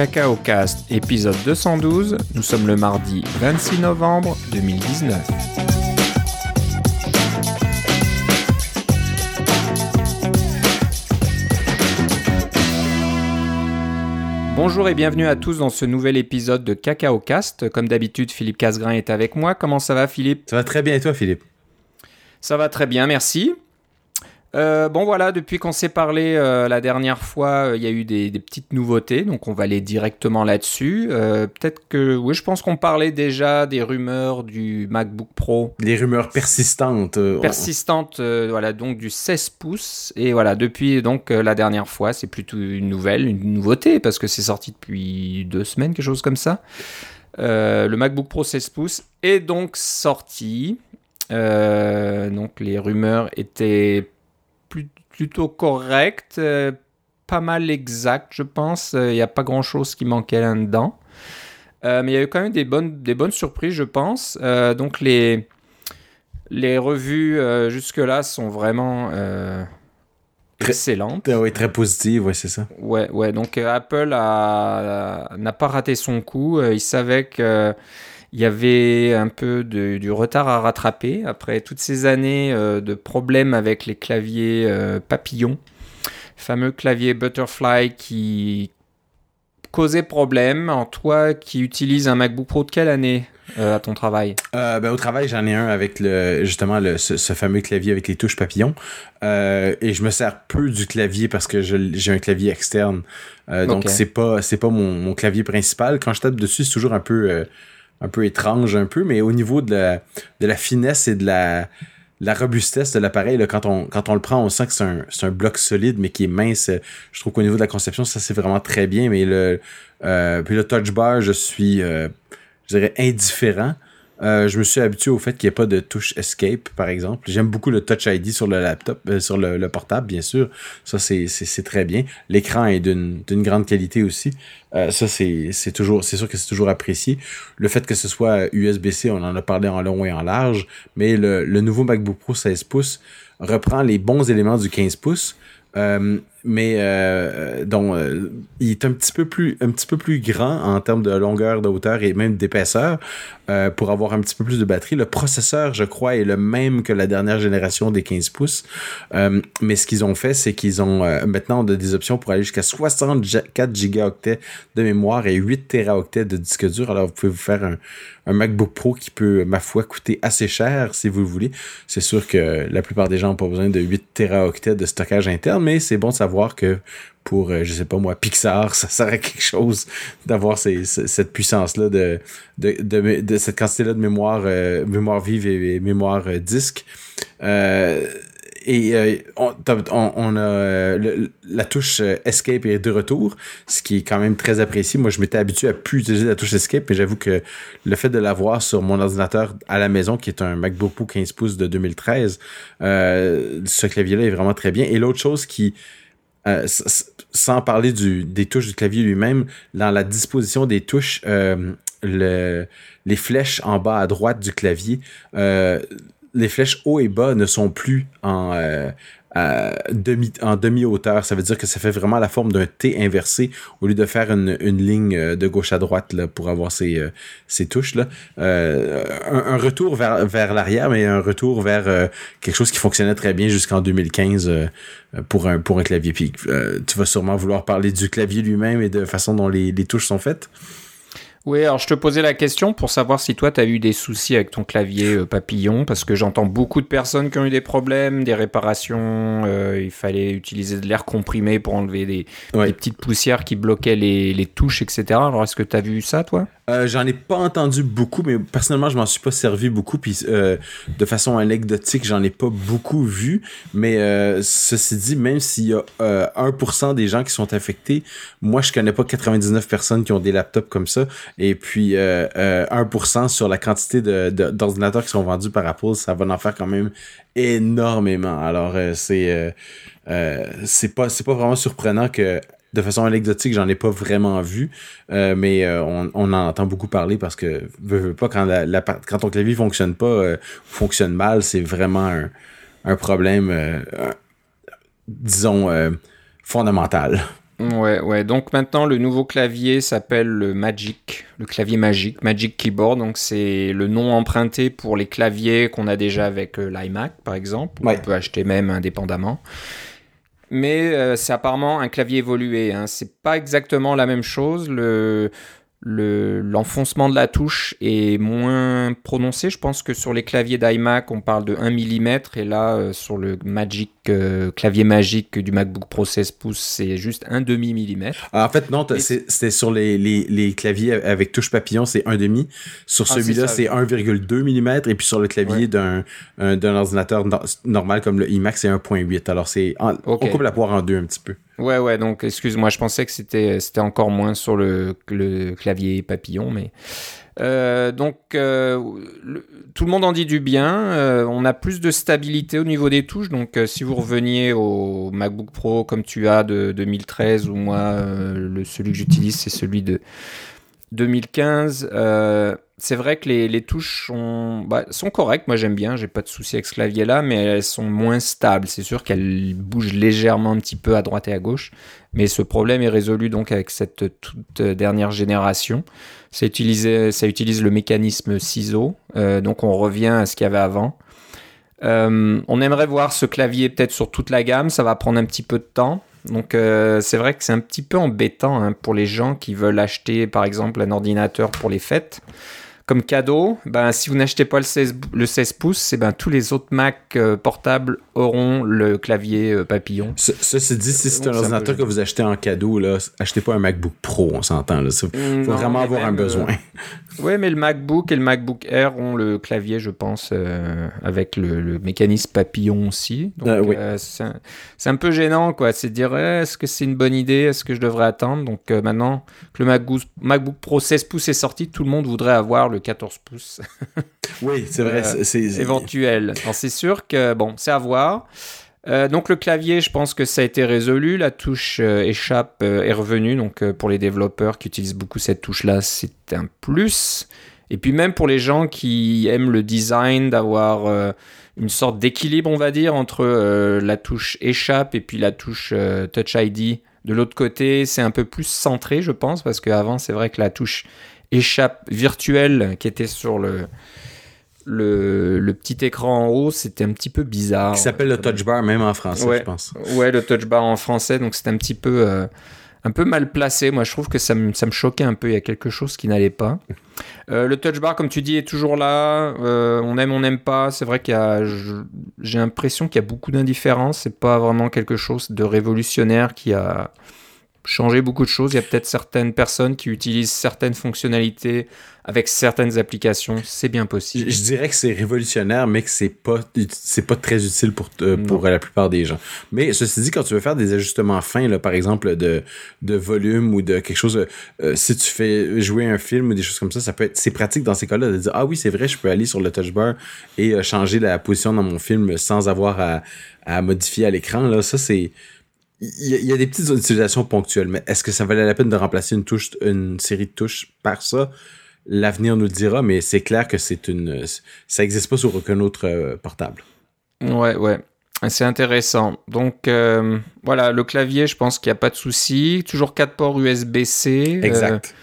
Cacao Cast, épisode 212. Nous sommes le mardi 26 novembre 2019. Bonjour et bienvenue à tous dans ce nouvel épisode de Cacao Cast. Comme d'habitude, Philippe Casgrain est avec moi. Comment ça va, Philippe? Ça va très bien et toi, Philippe? Ça va très bien, merci. Euh, bon voilà, depuis qu'on s'est parlé euh, la dernière fois, euh, il y a eu des, petites nouveautés, donc on va aller directement là-dessus. Peut-être que, oui, je pense qu'on parlait déjà des rumeurs du MacBook Pro. Les rumeurs persistantes. Persistantes, voilà, donc du 16 pouces. Et voilà, depuis donc la dernière fois, c'est plutôt une nouvelle, une nouveauté, parce que c'est sorti depuis deux semaines, quelque chose comme ça. le MacBook Pro 16 pouces est donc sorti. donc les rumeurs étaient plutôt correct, euh, pas mal exact, je pense. Il euh, n'y a pas grand-chose qui manquait là-dedans. Euh, mais il y a eu quand même des bonnes, des bonnes surprises, je pense. donc les, les revues jusque-là sont vraiment excellentes. Oui, très positives, ouais, c'est ça. Ouais, ouais. Donc Apple n'a pas raté son coup. il savait que il y avait un peu de, du retard à rattraper après toutes ces années euh, de problèmes avec les claviers euh, papillons, fameux clavier Butterfly qui causait problème. En toi qui utilises un MacBook Pro de quelle année euh, à ton travail? Ben, Au travail, j'en ai un avec le, justement le, ce, fameux clavier avec les touches papillons. et je me sers peu du clavier parce que j'ai un clavier externe. Donc, c'est pas, pas mon, mon, clavier principal. Quand je tape dessus, c'est toujours un peu un peu étrange un peu, mais au niveau de la, finesse et de la, robustesse de l'appareil, quand on, le prend, on sent que c'est un, un, bloc solide, mais qui est mince. Je trouve qu'au niveau de la conception, ça c'est vraiment très bien. Mais le, euh, puis le touch bar, je suis, euh, je dirais, indifférent. Euh, je me suis habitué au fait qu'il n'y ait pas de touche escape, par exemple. J'aime beaucoup le Touch ID sur le laptop, euh, sur le, portable, bien sûr. Ça, c'est très bien. L'écran est d'une grande qualité aussi. Euh, ça, c'est toujours, c'est sûr que c'est toujours apprécié. Le fait que ce soit USB-C, on en a parlé en long et en large, mais le, nouveau MacBook Pro 16 pouces reprend les bons éléments du 15 pouces. Mais euh, donc euh, il est un petit peu plus un petit peu plus grand en termes de longueur, de hauteur et même d'épaisseur euh, pour avoir un petit peu plus de batterie. Le processeur, je crois, est le même que la dernière génération des 15 pouces. Euh, mais ce qu'ils ont fait, c'est qu'ils ont maintenant des options pour aller jusqu'à 64 gigaoctets de mémoire et 8 teraoctets de disque dur. Alors vous pouvez vous faire un, un MacBook Pro qui peut, ma foi, coûter assez cher si vous le voulez. C'est sûr que la plupart des gens n'ont pas besoin de 8 teraoctets de stockage interne, mais c'est bon de savoir voir que pour, euh, je sais pas moi, Pixar, ça serait quelque chose d'avoir cette puissance-là, de, de, cette quantité-là de mémoire, euh, mémoire vive et, mémoire euh, disque. Et on, a la touche Escape est de retour, ce qui est quand même très apprécié. Moi, je m'étais habitué à plus utiliser la touche Escape, mais j'avoue que le fait de l'avoir sur mon ordinateur à la maison, qui est un MacBook Pro 15 pouces de 2013, ce clavier-là est vraiment très bien. Et l'autre chose qui euh, sans parler du, des touches du clavier lui-même, dans la disposition des touches, euh, le, les flèches en bas à droite du clavier, euh, les flèches haut et bas ne sont plus en, demi, en demi-hauteur. Ça veut dire que ça fait vraiment la forme d'un T inversé au lieu de faire une, une ligne euh, de gauche à droite là, pour avoir ces, euh, ces touches-là. Euh, un, retour vers, vers l'arrière, mais un retour vers quelque chose qui fonctionnait très bien jusqu'en 2015 pour, un, pour un clavier. Puis tu vas sûrement vouloir parler du clavier lui-même et de façon dont les, les touches sont faites. Oui, alors je te posais la question pour savoir si toi, tu as eu des soucis avec ton clavier euh, papillon, parce que j'entends beaucoup de personnes qui ont eu des problèmes, des réparations, euh, il fallait utiliser de l'air comprimé pour enlever des, petites poussières qui bloquaient les, les touches, etc. Alors est-ce que tu as vu ça, toi? Euh, j'en ai pas entendu beaucoup, mais personnellement, je m'en suis pas servi beaucoup. Puis euh, de façon anecdotique, j'en ai pas beaucoup vu. Mais euh, ceci dit, même s'il y a 1% des gens qui sont affectés, moi, je connais pas 99 personnes qui ont des laptops comme ça. Et puis 1% sur la quantité d'ordinateurs qui sont vendus par Apple, ça va en faire quand même énormément. Alors c'est c'est pas pas vraiment surprenant que de façon anecdotique, j'en ai pas vraiment vu, euh, mais euh, on, en entend beaucoup parler parce que pas quand la, quand ton clavier fonctionne pas, euh, fonctionne mal, c'est vraiment un, problème, disons fondamental. Ouais, ouais. Donc maintenant, le nouveau clavier s'appelle le Magic, le clavier magique, Magic Keyboard. Donc c'est le nom emprunté pour les claviers qu'on a déjà avec euh, l'iMac, par exemple. On peut acheter même indépendamment. Mais euh, c'est apparemment un clavier évolué. Hein. C'est pas exactement la même chose. Le l'enfoncement de la touche est moins prononcé. Je pense que sur les claviers d'iMac, on parle de 1 mm et là, euh, sur le Magic euh, clavier magique du MacBook Pro 16 pouces, c'est juste un demi millimètre. Ah, en fait, non, c'était sur les, les, les, claviers avec touche papillon, c'est un demi. Sur ah, celui-là, c'est 1,2 mm et puis sur le clavier d'un d'un ordinateur normal comme le iMac, c'est 1,8. Alors, c'est on coupe la poire en deux un petit peu. Ouais, ouais, donc excuse-moi, je pensais que c'était, c'était encore moins sur le, le clavier papillon, mais. Euh, donc, euh, tout le monde en dit du bien. Euh, on a plus de stabilité au niveau des touches. Donc, si vous reveniez au MacBook Pro comme tu as de 2013 ou moi, le, celui que j'utilise, c'est celui de 2015 c'est vrai que les, touches sont, bah, sont correctes. Moi, j'aime bien. J'ai pas de souci avec ce clavier-là, mais elles sont moins stables. C'est sûr qu'elles bougent légèrement un petit peu à droite et à gauche. Mais ce problème est résolu donc avec cette toute dernière génération. Ça utilise, ça utilise le mécanisme ciseau. Euh, donc, on revient à ce qu'il y avait avant. Euh, on aimerait voir ce clavier peut-être sur toute la gamme. Ça va prendre un petit peu de temps. Donc euh, c'est vrai que c'est un petit peu embêtant hein, pour les gens qui veulent acheter par exemple un ordinateur pour les fêtes comme cadeau, ben, si vous n'achetez pas le 16, le 16 pouces, ben, tous les autres Mac euh, portables auront le clavier euh, papillon. ceci dit, si c'est un ordinateur que vous achetez en cadeau, là, achetez pas un MacBook Pro, on s'entend. Il faut vraiment avoir un besoin. oui, mais le MacBook et le MacBook Air ont le clavier, je pense, avec le, mécanisme papillon aussi. Donc, c'est un, peu gênant, quoi. C'est de dire, eh, est-ce que c'est une bonne idée? Est-ce que je devrais attendre? Donc maintenant que le MacBook, MacBook Pro 16 pouces est sorti, tout le monde voudrait avoir le 14 pouces. oui, c'est vrai. Euh, c'est éventuel. C'est sûr que, bon, c'est à voir. Euh, donc le clavier, je pense que ça a été résolu. La touche euh, échappe est revenue. Donc pour les développeurs qui utilisent beaucoup cette touche-là, c'est un plus. Et puis même pour les gens qui aiment le design, d'avoir une sorte d'équilibre, on va dire, entre la touche échappe et puis la touche Touch ID. De l'autre côté, c'est un peu plus centré, je pense, parce qu'avant, c'est vrai que la touche échappe virtuelle qui était sur le, le, petit écran en haut, c'était un petit peu bizarre. Qui s'appelle le touch bar même en français, je pense. Ouais, le touch bar en français, donc c'était un petit peu, euh, un peu mal placé. Moi, je trouve que ça me, ça me choquait un peu. Il y a quelque chose qui n'allait pas. Euh, le touch bar, comme tu dis, est toujours là. Euh, on aime, on n'aime pas. C'est vrai qu'il y a, j'ai l'impression qu'il y a beaucoup d'indifférence. C'est pas vraiment quelque chose de révolutionnaire qui a changer beaucoup de choses. Il y a peut-être certaines personnes qui utilisent certaines fonctionnalités avec certaines applications. C'est bien possible. Je, dirais que c'est révolutionnaire, mais que c'est pas c'est pas très utile pour pour la plupart des gens. Mais ceci dit, quand tu veux faire des ajustements fins, là, par exemple de de volume ou de quelque chose, euh, si tu fais jouer un film ou des choses comme ça, ça peut être c'est pratique dans ces cas-là de dire ah oui c'est vrai, je peux aller sur le touch bar et euh, changer la position dans mon film sans avoir à, à modifier à l'écran. Là, ça c'est il y, a des petites utilisations ponctuelles, mais est-ce que ça valait la peine de remplacer une touche, une série de touches par ça? L'avenir nous le dira, mais c'est clair que c'est une, ça n'existe pas sur aucun autre euh, portable. Ouais, ouais. C'est intéressant. Donc euh, voilà, le clavier, je pense qu'il n'y a pas de souci. Toujours 4 ports USB-C. Euh, exact.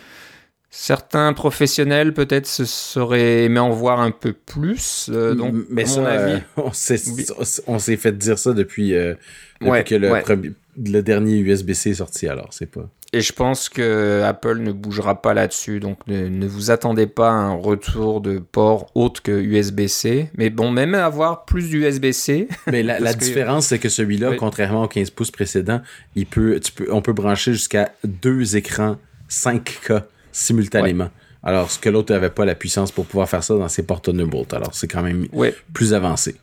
Certains professionnels peut-être se seraient aimé en voir un peu plus. donc, mais à mon avis, on s'est fait dire ça depuis, depuis que le premier le dernier USB-C est sorti, alors c'est pas. Et je pense que Apple ne bougera pas là-dessus, donc ne, vous attendez pas à un retour de port autre que USB-C. Mais bon, même avoir plus d'USB-C. Mais la, différence, c'est que celui-là, contrairement au 15 pouces précédent, il peut, tu peux, on peut brancher jusqu'à deux écrans 5K simultanément. Alors, ce que l'autre n'avait pas la puissance pour pouvoir faire ça dans ses portes Thunderbolt. Alors, c'est quand même plus avancé.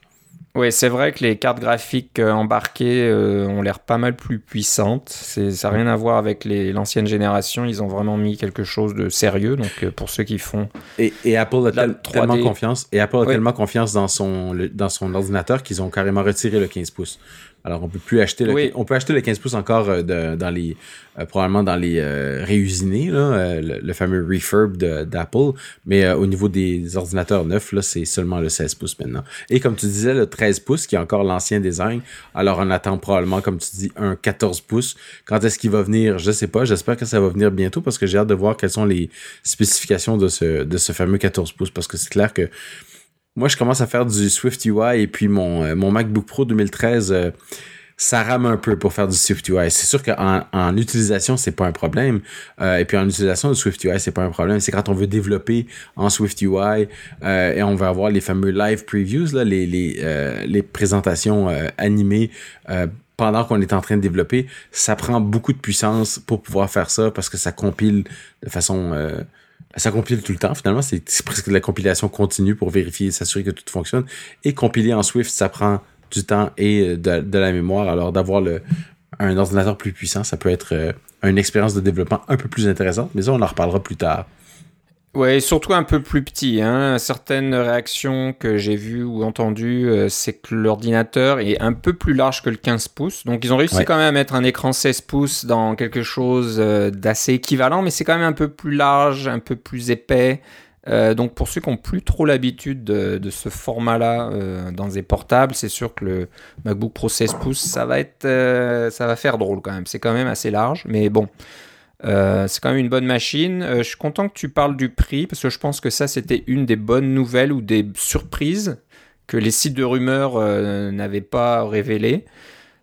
Oui, c'est vrai que les cartes graphiques euh, embarquées euh, ont l'air pas mal plus puissantes. Ça n'a rien à voir avec l'ancienne génération. Ils ont vraiment mis quelque chose de sérieux. Donc, euh, pour ceux qui font. Et, Apple a tellement confiance. Et Apple a tellement confiance dans son, dans son ordinateur qu'ils ont carrément retiré le 15 pouces. Alors, on peut plus acheter le, on peut acheter le 15 pouces encore euh, dans les, euh, probablement dans les euh, réusinés, là, le, fameux refurb d'Apple. Mais au niveau des ordinateurs neufs, là, c'est seulement le 16 pouces maintenant. Et comme tu disais, le 13 pouces, qui est encore l'ancien design. Alors, on attend probablement, comme tu dis, un 14 pouces. Quand est-ce qu'il va venir? Je sais pas. J'espère que ça va venir bientôt parce que j'ai hâte de voir quelles sont les spécifications de ce, de ce fameux 14 pouces parce que c'est clair que moi, je commence à faire du Swift UI et puis mon, euh, mon MacBook Pro 2013, euh, ça rame un peu pour faire du Swift UI. C'est sûr qu'en en utilisation, c'est pas un problème. Euh, et puis en utilisation de Swift UI, c'est pas un problème. C'est quand on veut développer en Swift UI et on veut avoir les fameux live previews, là, les, les, les présentations animées pendant qu'on est en train de développer, ça prend beaucoup de puissance pour pouvoir faire ça parce que ça compile de façon ça compile tout le temps. Finalement, c'est presque de la compilation continue pour vérifier et s'assurer que tout fonctionne. Et compiler en Swift, ça prend du temps et de, la mémoire. Alors, d'avoir un ordinateur plus puissant, ça peut être euh, une expérience de développement un peu plus intéressante. Mais ça, on en reparlera plus tard. Ouais, surtout un peu plus petit. Hein. Certaines réactions que j'ai vues ou entendues, euh, c'est que l'ordinateur est un peu plus large que le 15 pouces. Donc ils ont réussi quand même à mettre un écran 16 pouces dans quelque chose euh, d'assez équivalent, mais c'est quand même un peu plus large, un peu plus épais. Euh, donc pour ceux qui n'ont plus trop l'habitude de, ce format-là dans des portables, c'est sûr que le MacBook Pro 16 pouces, ça va être, ça va faire drôle quand même. C'est quand même assez large, mais bon. Euh, c'est quand même une bonne machine. Euh, je suis content que tu parles du prix parce que je pense que ça c'était une des bonnes nouvelles ou des surprises que les sites de rumeurs euh, n'avaient pas révélé.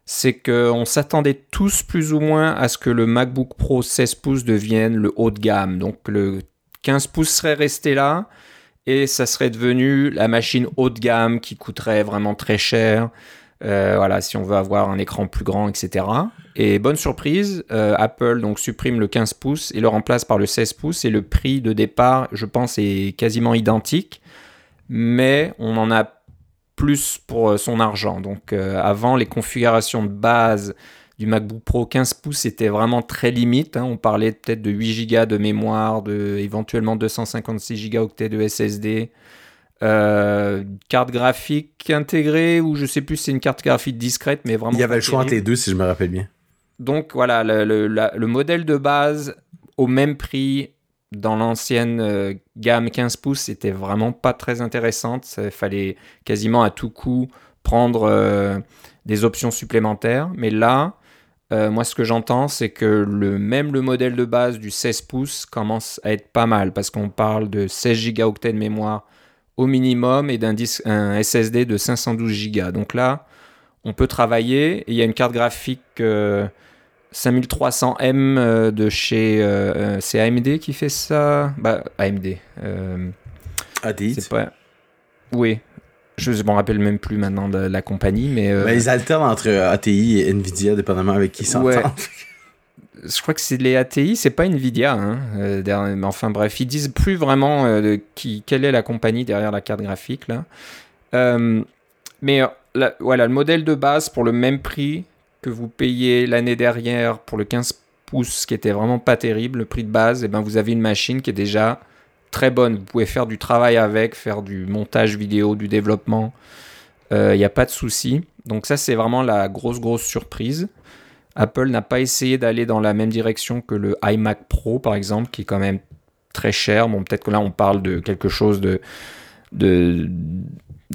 C'est qu'on s'attendait tous plus ou moins à ce que le MacBook Pro 16 pouces devienne le haut de gamme. Donc le 15 pouces serait resté là et ça serait devenu la machine haut de gamme qui coûterait vraiment très cher. Euh, voilà, si on veut avoir un écran plus grand, etc. Et bonne surprise, euh, Apple donc supprime le 15 pouces et le remplace par le 16 pouces et le prix de départ, je pense, est quasiment identique, mais on en a plus pour euh, son argent. Donc avant, les configurations de base du MacBook Pro 15 pouces étaient vraiment très limite. Hein. On parlait peut-être de 8 Go de mémoire, de éventuellement 256 Go de SSD. Euh, carte graphique intégrée ou je sais plus si c'est une carte graphique discrète mais vraiment il y avait le choix entre les deux si je me rappelle bien. Donc voilà le, modèle de base au même prix dans l'ancienne euh, gamme 15 pouces c'était vraiment pas très intéressante. Il fallait quasiment à tout coup prendre euh, des options supplémentaires. Mais là moi, ce que j'entends, c'est que le, même le modèle de base du 16 pouces commence à être pas mal parce qu'on parle de 16 Go de mémoire au minimum et d'un un SSD de 512 Go. Donc là, on peut travailler. il y a une carte graphique 5300M euh, euh, de chez. Euh, c'est AMD qui fait ça? Bah, AMD. ATI C'est pas. Oui. Je ne me rappelle même plus maintenant de la compagnie, mais. mais ils alternent entre ATI et Nvidia, dépendamment avec qui s'entendent. Ouais. je crois que c'est les ATI, c'est pas Nvidia. Hein, euh, enfin bref, ils disent plus vraiment euh, quelle est la compagnie derrière la carte graphique là. Euh, mais voilà, le modèle de base pour le même prix que vous payez l'année dernière pour le 15 pouces, qui était vraiment pas terrible, le prix de base, et eh ben vous avez une machine qui est déjà très bonne. Vous pouvez faire du travail avec, faire du montage vidéo, du développement. Il n'y a pas de souci. Donc ça, c'est vraiment la grosse, grosse surprise. Apple n'a pas essayé d'aller dans la même direction que le iMac Pro, par exemple, qui est quand même très cher. Bon, peut-être que là, on parle de quelque chose de, de,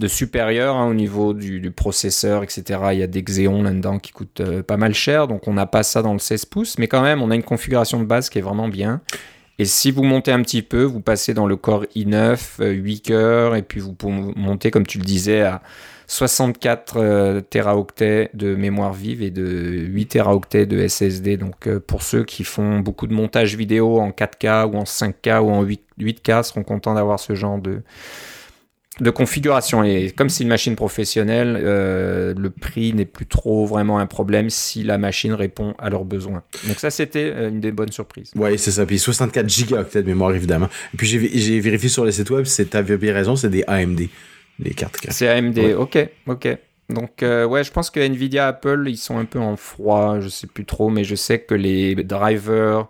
supérieur hein, au niveau du, processeur, etc. Il y a des Xeon là-dedans qui coûtent euh, pas mal cher, donc on n'a pas ça dans le 16 pouces, mais quand même, on a une configuration de base qui est vraiment bien. Et si vous montez un petit peu, vous passez dans le Core i9, 8 cœurs, et puis vous pouvez monter, comme tu le disais, à 64 euh, teraoctets de mémoire vive et de 8 teraoctets de SSD. Donc euh, pour ceux qui font beaucoup de montage vidéo en 4K ou en 5K ou en 8, k seront contents d'avoir ce genre de, de configuration. Et comme c'est une machine professionnelle, euh, le prix n'est plus trop vraiment un problème si la machine répond à leurs besoins. Donc ça, c'était une des bonnes surprises. Oui, c'est ça. Puis 64 gigaoctets de mémoire, évidemment. Et puis j'ai vérifié sur le site web, tu avais bien raison, c'est des AMD les cartes C'est AMD, ok, ok. Donc euh, ouais, je pense que Nvidia, Apple, ils sont un peu en froid, je sais plus trop, mais je sais que les drivers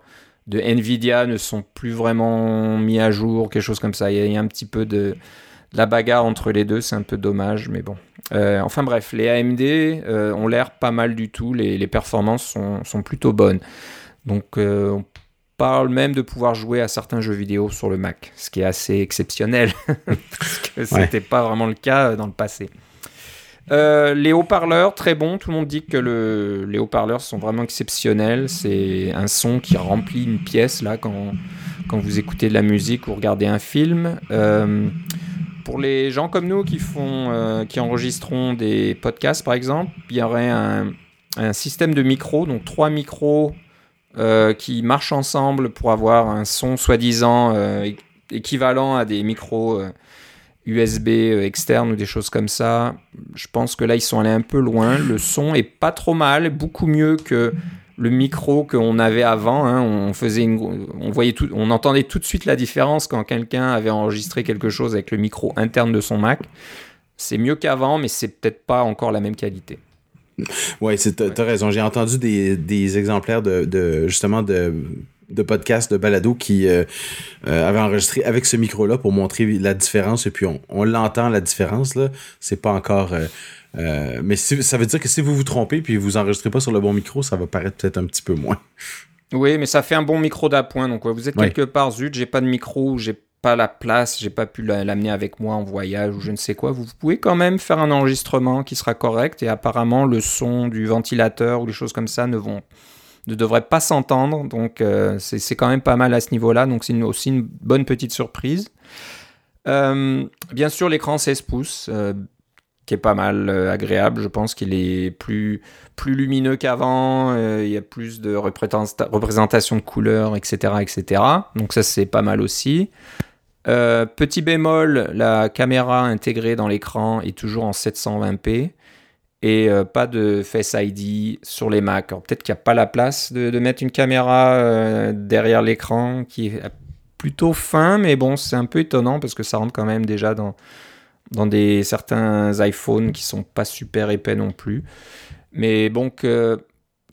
de Nvidia ne sont plus vraiment mis à jour, quelque chose comme ça. Il y a, un petit peu de la bagarre entre les deux, c'est un peu dommage, mais bon. enfin bref, les AMD ont l'air pas mal du tout, les, les performances sont, sont, plutôt bonnes. Donc on parle même de pouvoir jouer à certains jeux vidéo sur le Mac, ce qui est assez exceptionnel, parce que ce n'était pas vraiment le cas dans le passé. Euh, les haut-parleurs, très bon. Tout le monde dit que le, les haut-parleurs sont vraiment exceptionnels. C'est un son qui remplit une pièce là quand, quand vous écoutez de la musique ou regardez un film. Euh, pour les gens comme nous qui font, euh, qui enregistreront des podcasts par exemple, il y aurait un, un système de micros, donc trois micros qui marchent ensemble pour avoir un son soi-disant équivalent à des micros USB euh, externe ou des choses comme ça. Je pense que là, ils sont allés un peu loin. Le son est pas trop mal, beaucoup mieux que le micro qu'on avait avant. Hein. On voyait on entendait tout de suite la différence quand quelqu'un avait enregistré quelque chose avec le micro interne de son Mac. C'est mieux qu'avant, mais c'est peut-être pas encore la même qualité. Ouais, tu as raison. J'ai entendu des, des exemplaires de, de, justement de de podcast de balado qui euh, euh, avait enregistré avec ce micro-là pour montrer la différence. Et puis on, l'entend la différence là. C'est pas encore. Euh, mais ça veut dire que si vous vous trompez puis vous enregistrez pas sur le bon micro, ça va paraître peut-être un petit peu moins. Oui, mais ça fait un bon micro d'appoint. Donc vous êtes quelque part, zut, j'ai pas de micro, j'ai la place, j'ai pas pu l'amener avec moi en voyage ou je ne sais quoi. Vous pouvez quand même faire un enregistrement qui sera correct et apparemment le son du ventilateur ou des choses comme ça ne vont ne devrait pas s'entendre. Donc euh, c'est quand même pas mal à ce niveau-là. Donc c'est aussi une bonne petite surprise. Euh, bien sûr, l'écran 16 pouces, euh, qui est pas mal agréable. Je pense qu'il est plus, plus lumineux qu'avant. il y a plus de représentation de couleurs, etc., etc. Donc ça, c'est pas mal aussi. Petit bémol, la caméra intégrée dans l'écran est toujours en 720p et euh, pas de Face ID sur les Mac. Peut-être qu'il n'y a pas la place de, mettre une caméra euh, derrière l'écran qui est plutôt fin, mais bon, c'est un peu étonnant parce que ça rentre quand même déjà dans, des, certains iPhones qui sont pas super épais non plus. Mais bon, que,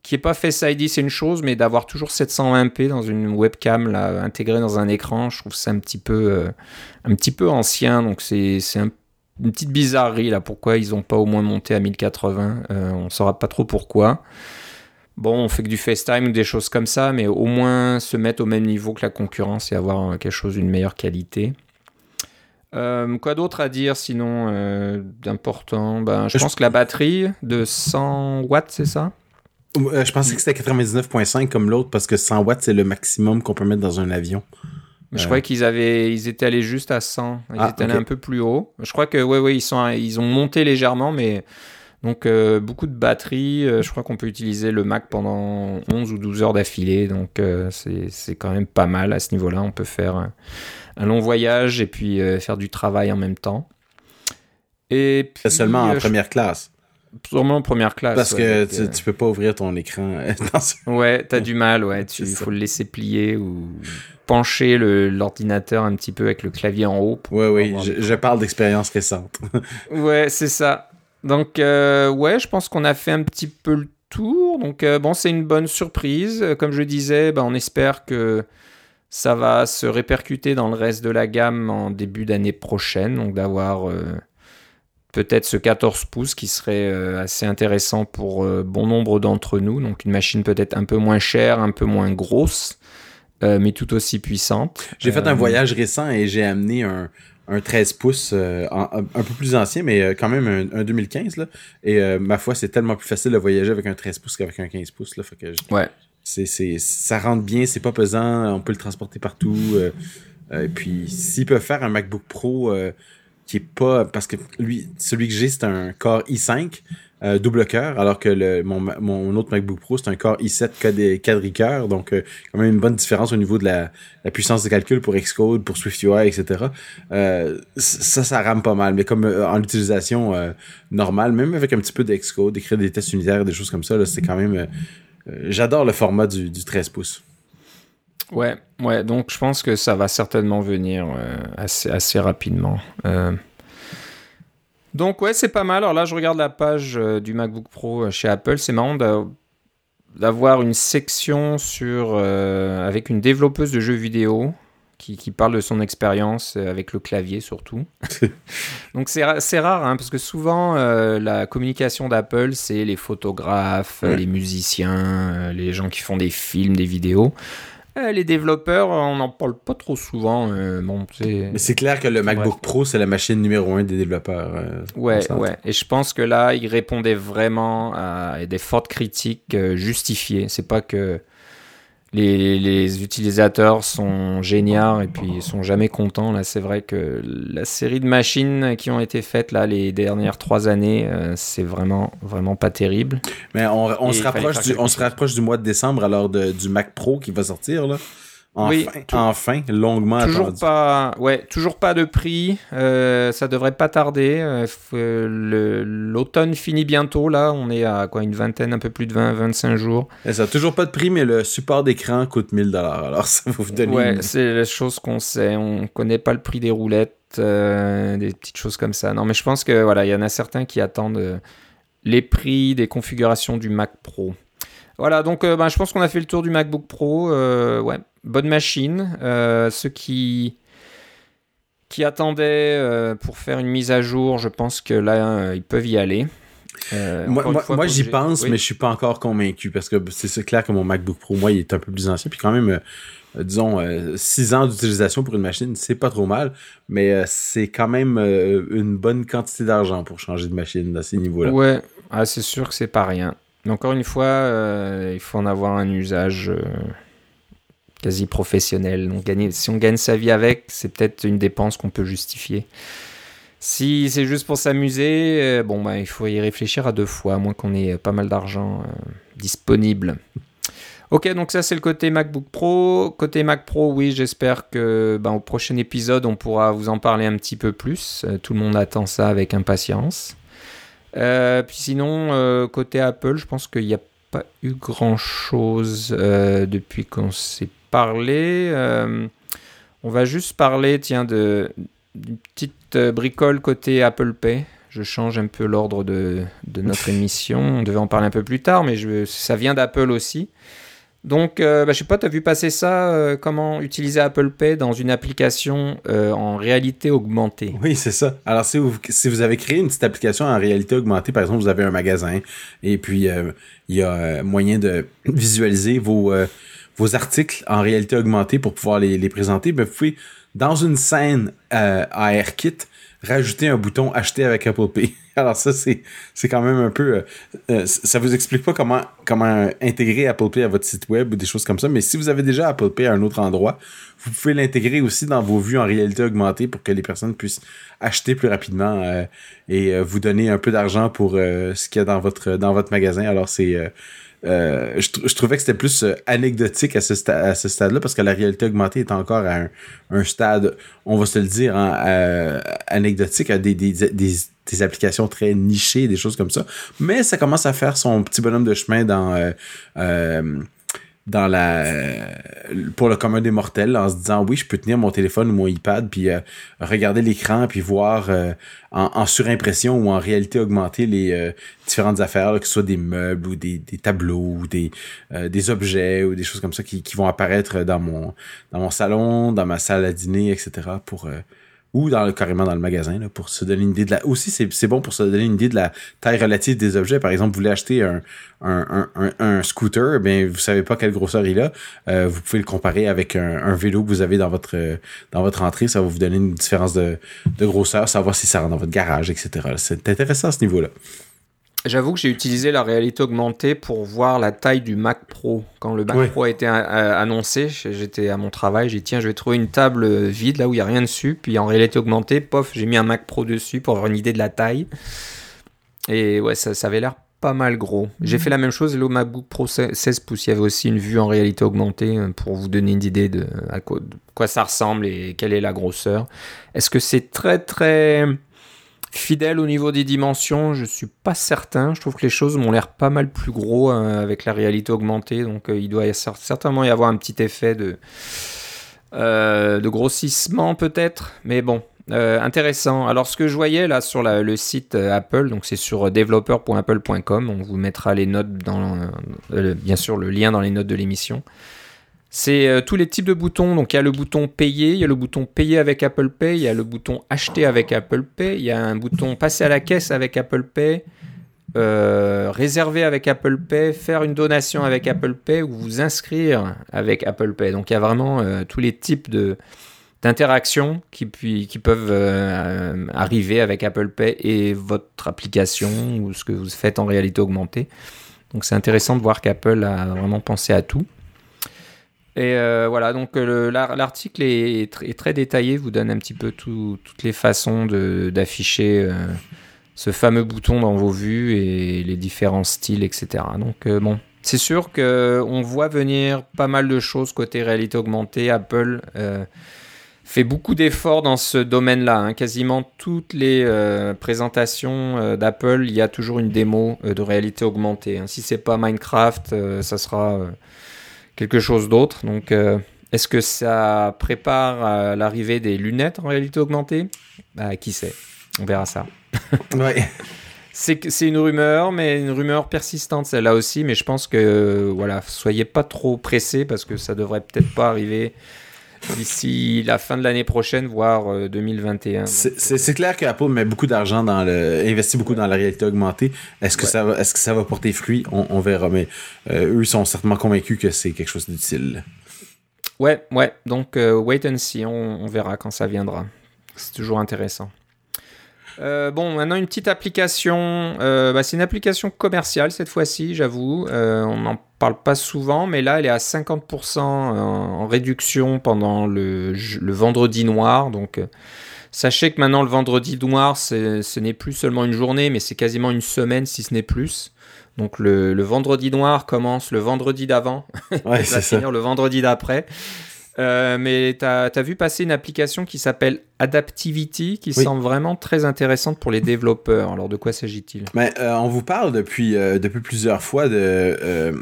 qui est pas Face ID, c'est une chose, mais d'avoir toujours 720p dans une webcam là, intégrée dans un écran, je trouve ça un petit peu, euh, un petit peu ancien. Donc c'est un une petite bizarrerie là. Pourquoi ils n'ont pas au moins monté à 1080 euh, On ne saura pas trop pourquoi. Bon, on fait que du FaceTime ou des choses comme ça, mais au moins se mettre au même niveau que la concurrence et avoir quelque chose d'une meilleure qualité. Euh, quoi d'autre à dire sinon euh, d'important? Ben, Je pense que la batterie de 100 watts, c'est ça? Je pensais que c'était 99.5 comme l'autre parce que 100 watts, c'est le maximum qu'on peut mettre dans un avion. Je croyais qu'ils avaient, ils étaient allés juste à 100. Ils ah, étaient allés un peu plus haut. Je crois que, ouais, ouais, ils sont, ils ont monté légèrement, mais donc euh, beaucoup de batterie. Euh, je crois qu'on peut utiliser le Mac pendant 11 ou 12 heures d'affilée. Donc euh, c'est quand même pas mal à ce niveau-là. On peut faire un, long voyage et puis faire du travail en même temps. Et puis, seulement en première classe. Sûrement en première classe. Parce que tu, tu, peux pas ouvrir ton écran. Dans Ouais, t'as du mal, ouais. Il faut le laisser plier ou pencher l'ordinateur un petit peu avec le clavier en haut. Oui, oui, je, parle d'expérience récente. ouais, c'est ça. Donc, euh, ouais, je pense qu'on a fait un petit peu le tour. Donc, euh, bon, c'est une bonne surprise. Comme je disais, ben, on espère que ça va se répercuter dans le reste de la gamme en début d'année prochaine. Donc, d'avoir euh, peut-être ce 14 pouces qui serait assez intéressant pour bon nombre d'entre nous. Donc, une machine peut-être un peu moins chère, un peu moins grosse euh, mais tout aussi puissante. J'ai fait un euh, voyage récent et j'ai amené un, un 13 pouces euh, un, peu plus ancien, mais quand même un, 2015. Là. Et ma foi, c'est tellement plus facile de voyager avec un 13 pouces qu'avec un 15 pouces. Là, que ouais. C'est, c'est, ça rentre bien, c'est pas pesant, on peut le transporter partout. et puis, s'il peut faire un MacBook Pro qui est pas. Parce que lui, celui que j'ai, c'est un Core i5. Euh, double cœur, alors que le, mon, mon, autre MacBook Pro, c'est un Core i7 quadricœur, donc euh, quand même une bonne différence au niveau de la, puissance de calcul pour Xcode, pour SwiftUI, etc. Euh, ça, ça rame pas mal, mais comme en utilisation normale, même avec un petit peu d'Xcode, écrire des tests unitaires, des choses comme ça, c'est quand même... J'adore le format du, du 13 pouces. Ouais, ouais, donc je pense que ça va certainement venir assez, assez rapidement. Donc ouais, c'est pas mal. Alors là, je regarde la page euh, du MacBook Pro euh, chez Apple. C'est marrant d'avoir une section sur euh, avec une développeuse de jeux vidéo qui, qui parle de son expérience avec le clavier surtout. Donc c'est rare, hein, parce que souvent la communication d'Apple, c'est les photographes, les musiciens, les gens qui font des films, des vidéos. Euh, les développeurs, on n'en parle pas trop souvent. Euh, bon, Mais c'est clair que le MacBook Pro, c'est la machine numéro un des développeurs. Euh, ouais, ouais. Et je pense que là, il répondait vraiment à des fortes critiques justifiées. C'est pas que les, utilisateurs sont géniaux et puis ils sont jamais contents. Là, c'est vrai que la série de machines qui ont été faites là les dernières trois années, euh, c'est vraiment vraiment pas terrible. Mais on, se rapproche du, on se rapproche du mois de décembre alors du Mac Pro qui va sortir là. Enfin, oui, enfin, longuement toujours Pas, ouais, toujours pas de prix. Euh, ça devrait pas tarder. Euh, l'automne finit bientôt. Là, on est à quoi une vingtaine, un peu plus de 20-25 jours. Et ça toujours pas de prix, mais le support d'écran coûte 1000 dollars. Alors ça vous donner. Ouais, c'est la chose qu'on sait. On connaît pas le prix des roulettes, euh, des petites choses comme ça. Non, mais je pense que voilà, il y en a certains qui attendent les prix des configurations du Mac Pro. Voilà, donc ben, je pense qu'on a fait le tour du MacBook Pro. ouais, bonne machine. Euh, ceux qui, qui attendaient euh, pour faire une mise à jour, je pense que là, euh, ils peuvent y aller. moi, j'y pense, mais je suis pas encore convaincu parce que c'est clair que mon MacBook Pro, moi, il est un peu plus ancien. Puis quand même, disons, 6 ans d'utilisation pour une machine, c'est pas trop mal, mais c'est quand même une bonne quantité d'argent pour changer de machine à ces niveaux-là. Ouais, ah, c'est sûr que c'est pas rien. Encore une fois, il faut en avoir un usage quasi professionnel. Si on gagne sa vie avec, c'est peut-être une dépense qu'on peut justifier. Si c'est juste pour s'amuser, euh, bon, bah, il faut y réfléchir à deux fois, à moins qu'on ait pas mal d'argent euh, disponible. Ok, donc ça c'est le côté MacBook Pro. Côté Mac Pro, oui, j'espère que ben, au prochain épisode, on pourra vous en parler un petit peu plus. Euh, tout le monde attend ça avec impatience. Puis sinon, côté Apple, je pense qu'il n'y a pas eu grand-chose depuis qu'on s'est. Euh, on va juste parler, tiens, de d'une petite euh, bricole côté Apple Pay. Je change un peu l'ordre de, de, notre émission. On devait en parler un peu plus tard, mais je, ça vient d'Apple aussi. Donc, euh, bah, je sais pas, tu as vu passer ça, comment utiliser Apple Pay dans une application en réalité augmentée? Oui, c'est ça. Alors, si vous, avez créé une petite application en réalité augmentée, par exemple, vous avez un magasin et puis il y a moyen de visualiser vos, articles en réalité augmentée pour pouvoir les, présenter, ben, vous pouvez, dans une scène euh, ARKit, rajouter un bouton acheter avec Apple Pay. Alors ça, c'est, c'est quand même un peu... Euh, euh, ça vous explique pas comment, comment intégrer Apple Pay à votre site web ou des choses comme ça, mais si vous avez déjà Apple Pay à un autre endroit, vous pouvez l'intégrer aussi dans vos vues en réalité augmentée pour que les personnes puissent acheter plus rapidement euh, et vous donner un peu d'argent pour ce qu'il y a dans votre, dans votre magasin. Alors c'est euh, je, trouvais que c'était plus euh, anecdotique à ce, stade-là parce que la réalité augmentée est encore à un, stade, on va se le dire, hein, euh, anecdotique, à des, applications très nichées, des choses comme ça. Mais ça commence à faire son petit bonhomme de chemin dans dans la pour le commun des mortels en se disant oui je peux tenir mon téléphone ou mon iPad puis euh, regarder l'écran puis voir euh, en, surimpression ou en réalité augmentée les euh, différentes affaires que ce soit des meubles ou des, des tableaux ou des des objets ou des choses comme ça qui, qui vont apparaître dans mon dans mon salon dans ma salle à dîner etc pour ou dans carrément dans le magasin pour se donner une idée de la. Aussi, c'est bon pour se donner une idée de la taille relative des objets. Par exemple, vous voulez acheter un, un, un, scooter, ben vous savez pas quelle grosseur il a. Euh, vous pouvez le comparer avec un, vélo que vous avez dans votre dans votre entrée. Ça va vous donner une différence de, de grosseur, savoir si ça rentre dans votre garage, etc. C'est intéressant à ce niveau-là. J'avoue que j'ai utilisé la réalité augmentée pour voir la taille du Mac Pro. Quand le Mac Pro a été euh, annoncé, j'étais à mon travail, j'ai dit tiens, je vais trouver une table vide là où il n'y a rien dessus. Puis en réalité augmentée, pof, j'ai mis un Mac Pro dessus pour avoir une idée de la taille. Et ouais, ça, ça avait l'air pas mal gros. J'ai fait la même chose le MacBook Pro 16 pouces. Il y avait aussi une vue en réalité augmentée euh, pour vous donner une idée de à quoi ça ressemble et quelle est la grosseur. Est-ce que c'est très très Fidèle au niveau des dimensions, je suis pas certain. Je trouve que les choses m'ont l'air pas mal plus gros euh, avec la réalité augmentée. Donc euh, il doit certainement y avoir un petit effet de, euh, grossissement peut-être. Mais bon, intéressant. Alors ce que je voyais là sur le site Apple, donc c'est sur developer.apple.com. On vous mettra les notes dans, bien sûr le lien dans les notes de l'émission. C'est tous les types de boutons. Donc il y a le bouton payer, il y a le bouton payer avec Apple Pay, il y a le bouton acheter avec Apple Pay, il y a un bouton passer à la caisse avec Apple Pay, réserver avec Apple Pay, faire une donation avec Apple Pay ou vous inscrire avec Apple Pay. Donc il y a vraiment tous les types d'interactions qui, peuvent euh, arriver avec Apple Pay et votre application ou ce que vous faites en réalité augmentée. Donc c'est intéressant de voir qu'Apple a vraiment pensé à tout. Et euh, voilà, donc euh, l'article est, très détaillé, vous donne un petit peu toutes les façons d'afficher ce fameux bouton dans vos vues et les différents styles, etc. Donc bon, c'est sûr qu'on voit venir pas mal de choses côté réalité augmentée. Apple fait beaucoup d'efforts dans ce domaine-là. Hein. Quasiment toutes les euh, présentations euh, d'Apple, il y a toujours une démo euh, de réalité augmentée. Hein. Si c'est pas Minecraft, ça sera quelque chose d'autre. Donc, est-ce que ça prépare l'arrivée des lunettes en réalité augmentée? Bah, Qui sait? On verra ça. ouais. C'est une rumeur, mais une rumeur persistante celle-là aussi. Mais je pense que voilà, soyez pas trop pressés parce que ça devrait peut-être pas arriver d'ici la fin de l'année prochaine, voire 2021. Euh, c'est clair qu'Apple met beaucoup d'argent dans le, investit beaucoup dans la réalité augmentée. Est-ce que ça va, est-ce que ça va porter fruit? On, verra, mais euh, eux sont certainement convaincus que c'est quelque chose d'utile. Ouais, ouais. Donc euh, wait and see, on verra quand ça viendra. C'est toujours intéressant. Euh, bon, maintenant une petite application. Euh, bah, c'est une application commerciale cette fois-ci, j'avoue. Euh, on n'en parle pas souvent, mais là, elle est à 50% en, réduction pendant le, vendredi noir. Donc, sachez que maintenant, le vendredi noir, ce n'est plus seulement une journée, mais c'est quasiment une semaine, si ce n'est plus. Donc, le, vendredi noir commence le vendredi d'avant. Ouais, va finir le vendredi d'après. Euh, mais tu as, vu passer une application qui s'appelle Adaptivity, qui semble vraiment très intéressante pour les développeurs. Alors de quoi s'agit-il? Mais, euh, On vous parle depuis, euh, depuis plusieurs fois de,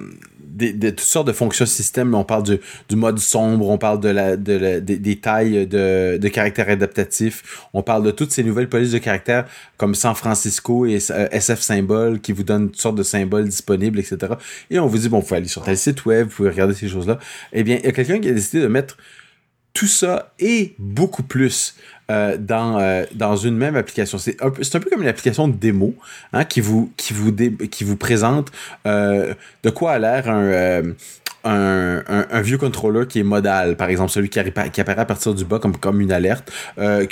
de, toutes sortes de fonctions système. On parle du, mode sombre, on parle de la, de des, tailles de, de caractères adaptatifs, on parle de toutes ces nouvelles polices de caractères comme San Francisco et SF Symbol qui vous donnent toutes sortes de symboles disponibles, etc. Et on vous dit, bon, vous pouvez aller sur tel site web, vous pouvez regarder ces choses-là. Eh bien, il y a quelqu'un qui a décidé de mettre tout ça et beaucoup plus euh, dans, euh, dans une même application. C'est un, peu, un peu comme une application de démo hein, qui, vous, qui, vous qui vous présente euh, de quoi a l'air un, un, un, vieux contrôleur qui est modal, par exemple, celui qui, qui apparaît à partir du bas comme, comme une alerte. que,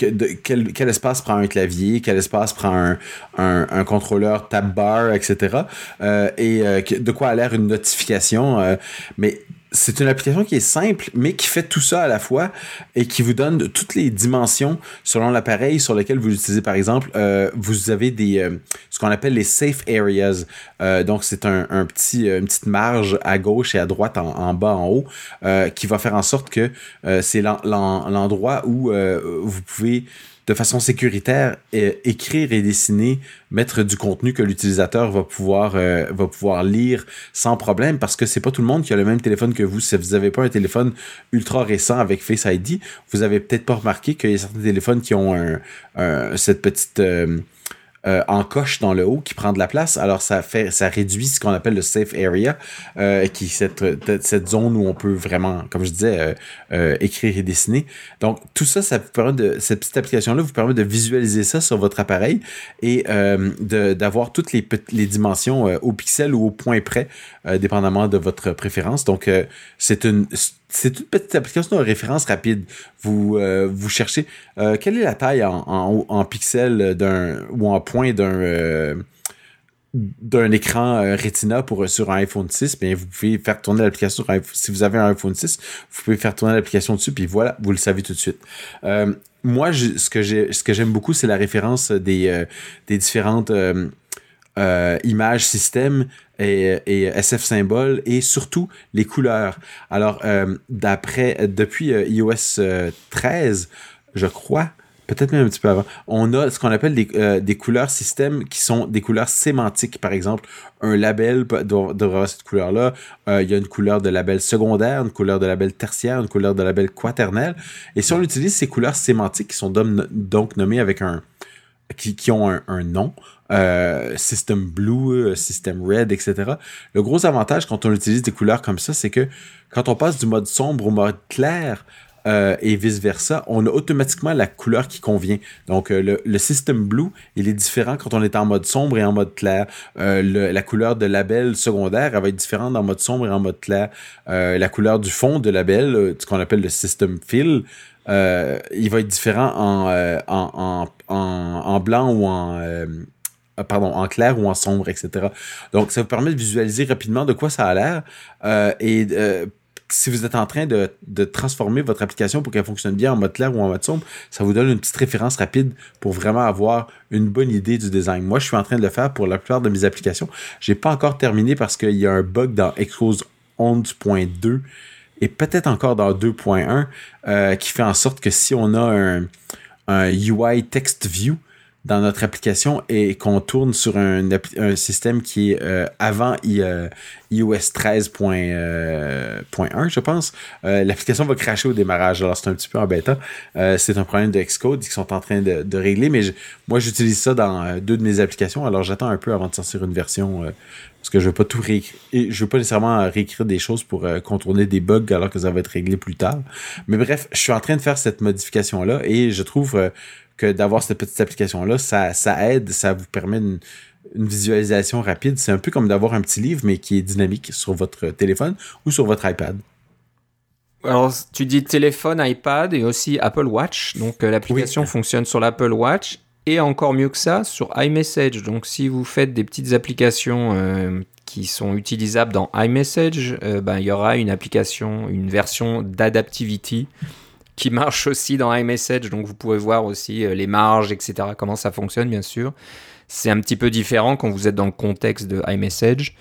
quel, quel, espace prend un clavier, quel espace prend un, un, un contrôleur tab bar, etc. et de quoi a l'air une notification. mais c'est une application qui est simple, mais qui fait tout ça à la fois et qui vous donne toutes les dimensions selon l'appareil sur lequel vous l'utilisez. Par exemple, euh, vous avez des euh, ce qu'on appelle les safe areas. Euh, donc, c'est un, petit, une petite marge à gauche et à droite, en bas, en haut, qui va faire en sorte que c'est l'endroit où vous pouvez de façon sécuritaire, écrire et dessiner, mettre du contenu que l'utilisateur va pouvoir euh, va pouvoir lire sans problème parce que c'est pas tout le monde qui a le même téléphone que vous. Si vous n'avez pas un téléphone ultra récent avec Face ID, vous avez peut-être pas remarqué qu'il y a certains téléphones qui ont cette petite euh, euh, en coche dans le haut qui prend de la place. Alors ça fait, ça réduit ce qu'on appelle le safe area, euh, qui est cette, zone où on peut vraiment, comme je disais, euh, écrire et dessiner. Donc tout ça, ça vous permet de cette petite application-là vous permet de visualiser ça sur votre appareil et d'avoir toutes les, les dimensions au pixel ou au point près, dépendamment de votre préférence. Donc c'est une c'est une petite application de référence rapide. Vous, euh, cherchez euh, quelle est la taille en, en, pixels d'un ou en point d'un euh, d'un écran Retina pour sur un iPhone 6, bien vous pouvez faire tourner l'application si vous avez un iPhone 6, vous pouvez faire tourner l'application dessus puis voilà, vous le savez tout de suite. moi, ce que j'aime beaucoup, c'est la référence des différentes images système et, SF symbole et surtout les couleurs. Alors, euh, d'après, depuis euh, iOS 13, euh, je crois, peut-être même un petit peu avant, on a ce qu'on appelle des, des, couleurs système qui sont des couleurs sémantiques. Par exemple, un label doit, avoir cette couleur-là. il y a une couleur de label secondaire, une couleur de label tertiaire, une couleur de label quaternel. Et si on utilise ces couleurs sémantiques qui sont donc nommées avec un, qui, qui ont un, nom. Euh, system Blue, System Red, etc. Le gros avantage quand on utilise des couleurs comme ça, c'est que quand on passe du mode sombre au mode clair, euh, et vice-versa, on a automatiquement la couleur qui convient. Donc, euh, le, le, system blue, il est différent quand on est en mode sombre et en mode clair. Euh, la couleur de label secondaire, elle va être différente en mode sombre et en mode clair. la couleur du fond de label, ce qu'on appelle le system fill, il va être différent en, en, en, en blanc ou en pardon, en clair ou en sombre, etc. Donc, ça vous permet de visualiser rapidement de quoi ça a l'air. et si vous êtes en train de, transformer votre application pour qu'elle fonctionne bien en mode clair ou en mode sombre, ça vous donne une petite référence rapide pour vraiment avoir une bonne idée du design. Moi, je suis en train de le faire pour la plupart de mes applications. J'ai pas encore terminé parce qu'il y a un bug dans Xcode 11.2 et peut-être encore dans 2.1 euh, qui fait en sorte que si on a un, UI text view, dans notre application et qu'on tourne sur un, système qui est euh, avant iOS 13.1, euh, je pense, l'application va cracher au démarrage. Alors, c'est un petit peu embêtant. c'est un problème de Xcode qu'ils sont en train de régler, mais moi, j'utilise ça dans deux de mes applications. Alors, j'attends un peu avant de sortir une version parce que je veux pas tout réécrire. Je veux pas nécessairement réécrire des choses pour contourner des bugs alors que ça va être réglé plus tard. Mais bref, je suis en train de faire cette modification-là et je trouve que d'avoir cette petite application-là, ça, ça aide, ça vous permet une, visualisation rapide. C'est un peu comme d'avoir un petit livre, mais qui est dynamique sur votre téléphone ou sur votre iPad. Alors, tu dis téléphone, iPad et aussi Apple Watch. Donc, euh, l'application fonctionne sur l'Apple Watch et encore mieux que ça, sur iMessage. Donc, si vous faites des petites applications euh, qui sont utilisables dans iMessage, euh, ben, il y aura une application, une version d'Adaptivity qui marche aussi dans iMessage, donc vous pouvez voir aussi euh, les marges, etc., comment ça fonctionne, bien sûr. C'est un petit peu différent quand vous êtes dans le contexte de iMessage.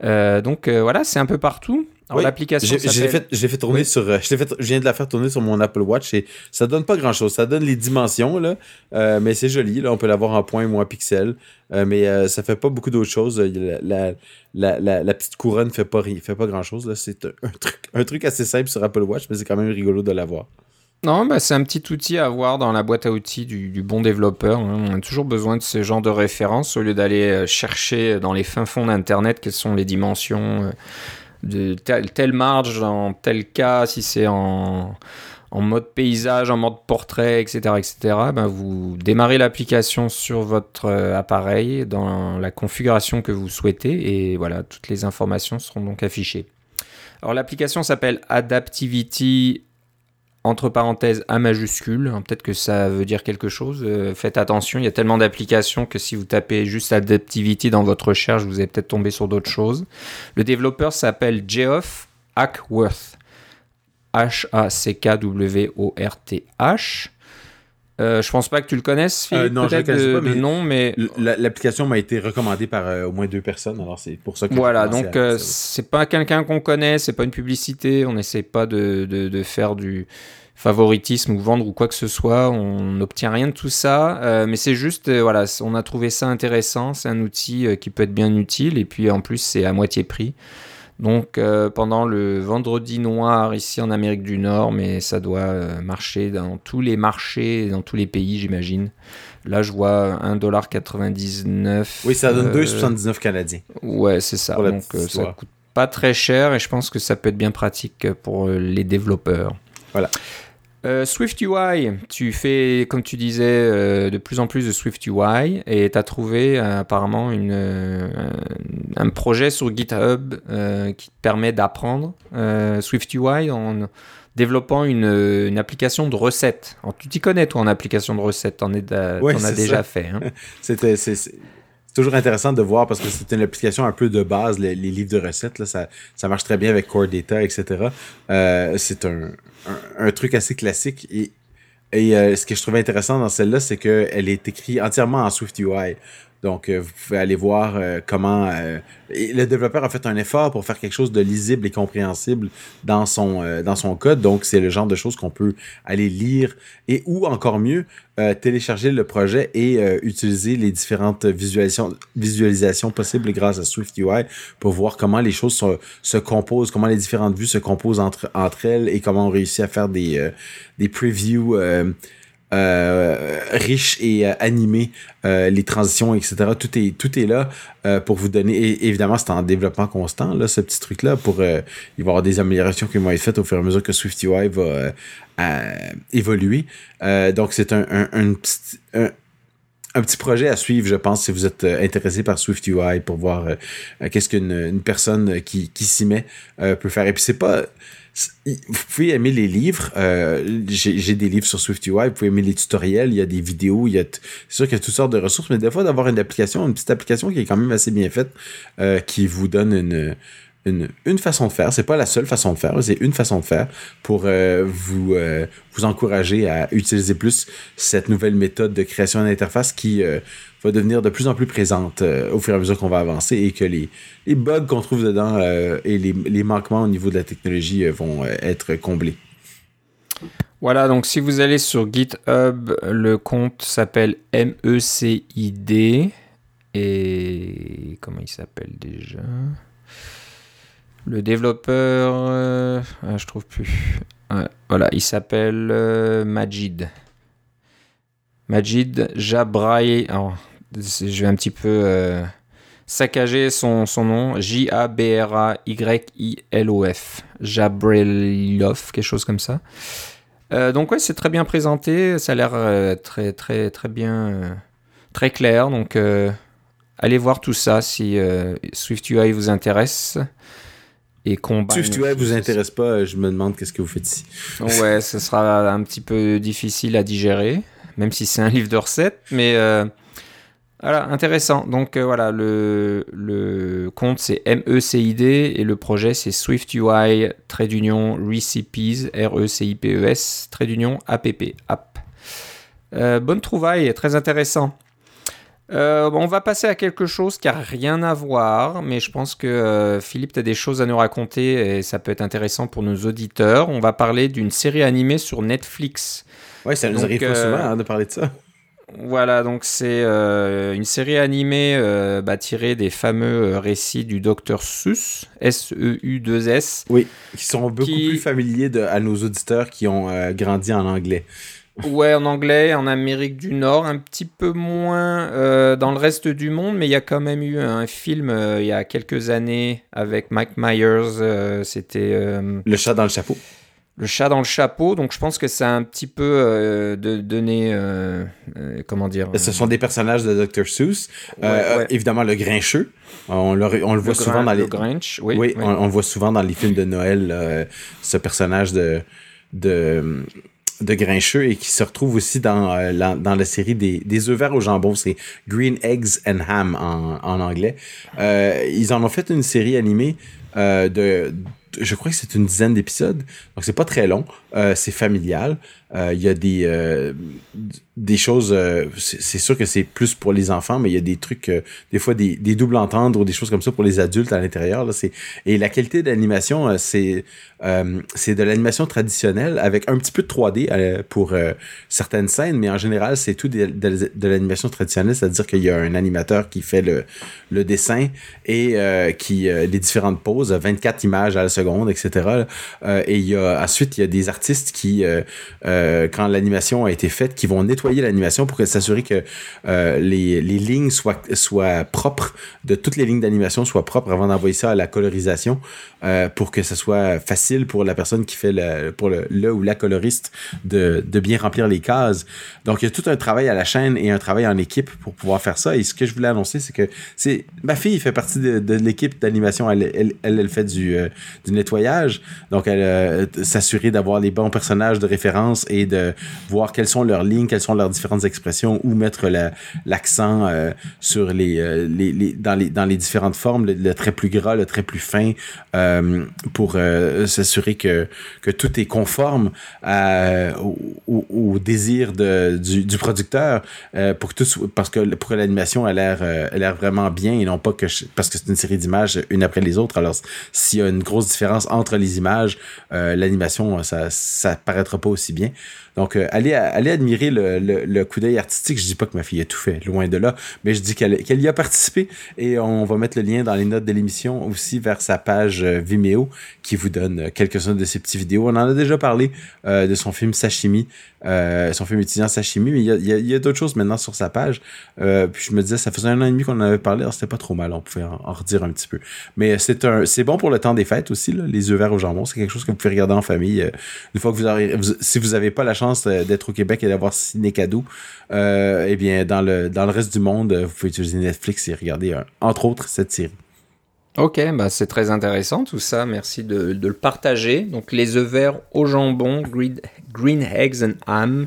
Donc voilà, c'est un peu partout. L'application j'ai fait, fait tourner sur, je, fait, je viens de la faire tourner sur mon Apple Watch et ça donne pas grand chose. Ça donne les dimensions là, mais c'est joli. Là, on peut l'avoir en point ou en pixel, mais ça fait pas beaucoup d'autres choses. La, la, la, la, petite couronne fait pas fait pas grand chose. C'est un truc, un truc assez simple sur Apple Watch, mais c'est quand même rigolo de l'avoir. Non, bah, c'est un petit outil à avoir dans la boîte à outils du, bon développeur. Hein. On a toujours besoin de ce genre de références au lieu d'aller euh, chercher dans les fins fonds d'Internet quelles sont les dimensions euh, de telle, marge dans tel cas, si c'est en, mode paysage, en mode portrait, etc. etc. Ben, vous démarrez l'application sur votre euh, appareil dans la configuration que vous souhaitez et voilà, toutes les informations seront donc affichées. Alors l'application s'appelle Adaptivity entre parenthèses A majuscule. Hein, peut-être que ça veut dire quelque chose. Euh, faites attention, il y a tellement d'applications que si vous tapez juste Adaptivity dans votre recherche, vous allez peut-être tomber sur d'autres choses. Le développeur s'appelle Geoff Hackworth. H-A-C-K-W-O-R-T-H. Euh, je pense pas que tu le connaisses, euh, non, je le connais pas, mais non, mais l'application m'a été recommandée par au moins deux personnes, alors c'est pour ça que voilà. Donc c'est pas quelqu'un qu'on connaît, c'est pas une publicité, on n'essaie pas de, de, de, faire du favoritisme ou vendre ou quoi que ce soit. On n'obtient rien de tout ça, euh, mais c'est juste, euh, voilà, on a trouvé ça intéressant. C'est un outil euh, qui peut être bien utile et puis en plus c'est à moitié prix. Donc pendant le vendredi noir ici en Amérique du Nord, mais ça doit marcher dans tous les marchés, dans tous les pays, j'imagine. Là, je vois 1,99$. Oui, ça donne 2,79$ canadiens. Ouais, c'est ça. Donc ça coûte pas très cher et je pense que ça peut être bien pratique pour les développeurs. Voilà. Euh, Swift UI, tu fais, comme tu disais, euh, de plus en plus de Swift UI et tu as trouvé euh, apparemment une, un projet sur GitHub qui te permet d'apprendre Swift UI en développant une, une, application de recettes. tu t'y connais, toi, en application de recettes, tu en, as déjà fait. Hein? C'était toujours intéressant de voir parce que c'est une application un peu de base, les, livres de recettes, là, ça, ça marche très bien avec Core Data, etc. c'est un, un, truc assez classique. Et, et euh, ce que je trouvais intéressant dans celle-là, c'est qu'elle est écrite entièrement en SwiftUI. Donc, euh, vous pouvez aller voir euh, comment euh, le développeur a fait un effort pour faire quelque chose de lisible et compréhensible dans son, code. Donc, c'est le genre de choses qu'on peut aller lire et ou encore mieux, télécharger le projet et utiliser les différentes visualisations, possibles grâce à SwiftUI pour voir comment les choses se composent, comment les différentes vues se composent entre, entre elles et comment on réussit à faire des, des previews riche et animé, les transitions, etc. Tout est, tout est là pour vous donner. Et évidemment, c'est en développement constant, là, ce petit truc-là. Pour, il va y avoir des améliorations qui vont être faites au fur et à mesure que SwiftUI va évoluer. donc, c'est un, un, petit, un petit projet à suivre, je pense, si vous êtes euh, intéressé par SwiftUI pour voir euh, euh, qu'est-ce qu'une personne qui, qui s'y met peut faire. Et puis c'est pas vous pouvez aimer les livres. j'ai des livres sur SwiftUI. Vous pouvez aimer les tutoriels. Il y a des vidéos. Il y a c'est sûr qu'il y a toutes sortes de ressources, mais des fois d'avoir une application, une petite application qui est quand même assez bien faite, qui vous donne une une, façon de faire. C'est pas la seule façon de faire, c'est une façon de faire pour euh, vous, euh, vous encourager à utiliser plus cette nouvelle méthode de création d'interface qui euh, va devenir de plus en plus présente au fur et à mesure qu'on va avancer et que les, bugs qu'on trouve dedans et les, manquements au niveau de la technologie vont être comblés. Voilà, donc si vous allez sur GitHub, le compte s'appelle MECID. Et comment il s'appelle déjà? Le développeur, euh, ah, je trouve plus. voilà, il s'appelle euh, Majid. Majid Jabraï. je vais un petit peu euh, saccager son, son nom. J-A-B-R-A-Y-I-L-O-F. Jabrilov, quelque chose comme ça. donc ouais, c'est très bien présenté. Ça a l'air très très très bien, très clair. Donc allez voir tout ça si SwiftUI vous intéresse et combat. Si tu vous intéresse pas, je me demande qu'est-ce que vous faites ici. ouais, ce sera un petit peu difficile à digérer, même si c'est un livre de recettes, mais euh, voilà, intéressant. Donc euh, voilà, le, compte c'est MECID et le projet c'est SwiftUI, trait d'union Recipes, R-E-C-I-P-E-S, trait d'union app, app. Euh, bonne trouvaille, très intéressant. On va passer à quelque chose qui a rien à voir, mais je pense que Philippe, tu as des choses à nous raconter et ça peut être intéressant pour nos auditeurs. On va parler d'une série animée sur Netflix. Oui, ça nous arrive pas souvent hein, de parler de ça. Voilà, donc c'est euh, une série animée bah, tirée des fameux récits du Dr Seuss, S-E-U-2-S. Oui, qui sont beaucoup plus familiers à nos auditeurs qui ont grandi en anglais. Ouais, en anglais, en Amérique du Nord, un petit peu moins euh, dans le reste du monde, mais il y a quand même eu un film euh, il y a quelques années avec Mike Myers. Euh, c'était. le chat dans le chapeau. Le chat dans le chapeau, donc je pense que ça a un petit peu de, donné. comment dire Ce sont des personnages de Dr. Seuss. Évidemment, le grincheux. On le, on le voit souvent dans les. Grinch, oui. oui, On, le voit souvent dans les films de Noël, ce personnage de. de de Grincheux et qui se retrouve aussi dans, euh, la, dans la série des, des œufs verts au jambon. C'est Green Eggs and Ham en, en anglais. Euh, ils en ont fait une série animée euh, de, je crois que c'est une dizaine d'épisodes. Donc c'est pas très long. Euh, c'est familial. Euh, il y a des, euh, des choses, c'est sûr que c'est plus pour les enfants, mais il y a des trucs, des fois des, des doubles entendre ou des choses comme ça pour les adultes à l'intérieur. Et la qualité d'animation, c'est c'est de l'animation traditionnelle avec un petit peu de 3D pour certaines scènes, mais en général, c'est tout de, de, l'animation traditionnelle, c'est-à-dire qu'il y a un animateur qui fait le, le dessin et qui les différentes poses, 24 images à la seconde, etc. et il y a ensuite il y a des artistes qui euh, quand l'animation a été faite, qui vont nettoyer l'animation pour s'assurer que euh, les, lignes soient, soient propres, de toutes les lignes d'animation soient propres avant d'envoyer ça à la colorisation euh, pour que ce soit facile pour la personne qui fait le, pour le, le ou la coloriste de, de bien remplir les cases. Donc il y a tout un travail à la chaîne et un travail en équipe pour pouvoir faire ça. Et ce que je voulais annoncer, c'est que c'est ma fille fait partie de, l'équipe d'animation. Elle, elle, elle, fait du, du nettoyage. Donc elle s'assurer d'avoir les bons personnages de référence et de voir quelles sont leurs lignes, quelles sont leurs différentes expressions, où mettre l'accent euh, sur les, euh, les, les, dans, les, dans les différentes formes, le, trait plus gras, le trait plus fin, euh, pour s'assurer que, que tout est conforme au, au, désir de, du, du producteur, pour que tout, parce que pour que l'animation a l'air l'air vraiment bien et non pas que parce que c'est une série d'images une après les autres. Alors s'il y a une grosse entre les images, l'animation, ça, ça paraîtra pas aussi bien. Donc, euh, allez, allez admirer le, coup d'œil artistique. Je dis pas que ma fille a tout fait, loin de là, mais je dis qu'elle y a participé et on va mettre le lien dans les notes de l'émission aussi vers sa page euh, Vimeo qui vous donne euh, quelques-uns de ses petites vidéos. On en a déjà parlé de son film Sashimi, son film étudiant Sashimi, mais il y a, d'autres choses maintenant sur sa page. puis je me disais, ça faisait un an et demi qu'on en avait parlé, alors c'était pas trop mal, on pouvait en, redire un petit peu. Mais c'est bon pour le temps des fêtes aussi, là, les œufs verts au jambon. C'est quelque chose que vous pouvez regarder en famille. une fois que vous aurez, si vous n'avez pas la chance d'être au Québec et d'avoir ciné cadeau, euh, eh bien, dans le, dans le reste du monde, vous pouvez utiliser Netflix et regarder, euh, entre autres, cette série. Ok, bah c'est très intéressant tout ça. Merci de, le partager. Donc, les œufs verts au jambon, Green, green Eggs and Ham.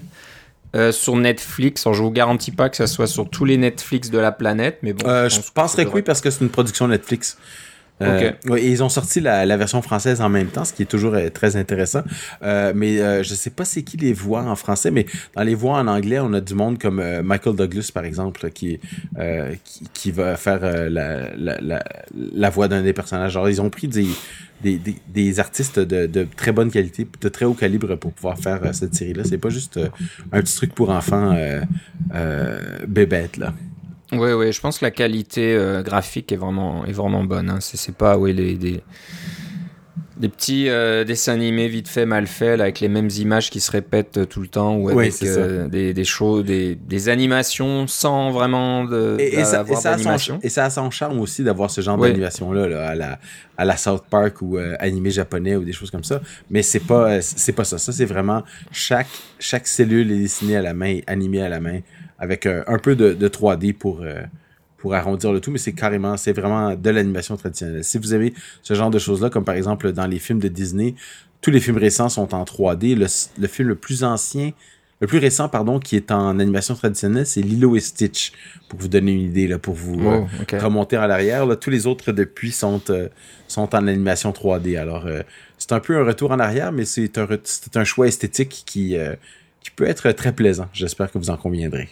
Euh, sur Netflix. Alors, je vous garantis pas que ça soit sur tous les Netflix de la planète, mais bon. je, penserais que oui parce que c'est une production Netflix. Euh, ils ont sorti la, la, version française en même temps, ce qui est toujours euh, très intéressant. Euh, mais euh, je sais pas c'est qui les voix en français, mais dans les voix en anglais, on a du monde comme Michael Douglas, par exemple, qui, qui, qui, va faire la, la, la, voix d'un des personnages. Alors, ils ont pris des, des, des, des artistes de, de, très bonne qualité, de très haut calibre pour pouvoir faire cette série-là. C'est pas juste un petit truc pour enfants bébête, là. Oui, oui, je pense que la qualité euh, graphique est vraiment, est vraiment bonne. Hein. C'est pas oui, les, des, des petits euh, dessins animés vite fait, mal faits, avec les mêmes images qui se répètent euh, tout le temps, ou avec des, des shows, des, des, animations sans vraiment de, et, ça, et, ça et, ça, a son charme aussi d'avoir ce genre d'animation-là à, la, à la South Park ou animé japonais ou des choses comme ça. Mais c'est pas, c'est pas ça. Ça, c'est vraiment chaque, chaque cellule est dessinée à la main, animée à la main avec euh, un, peu de, 3D pour, euh, pour arrondir le tout, mais c'est carrément, c'est vraiment de l'animation traditionnelle. Si vous avez ce genre de choses-là, comme par exemple dans les films de Disney, tous les films récents sont en 3D. Le, film le plus ancien, le plus récent, pardon, qui est en animation traditionnelle, c'est Lilo et Stitch, pour vous donner une idée, là, pour vous euh, remonter à l'arrière. Tous les autres depuis sont, sont en animation 3D. Alors, c'est un peu un retour en arrière, mais c'est un, un choix esthétique qui, qui peut être très plaisant. J'espère que vous en conviendrez.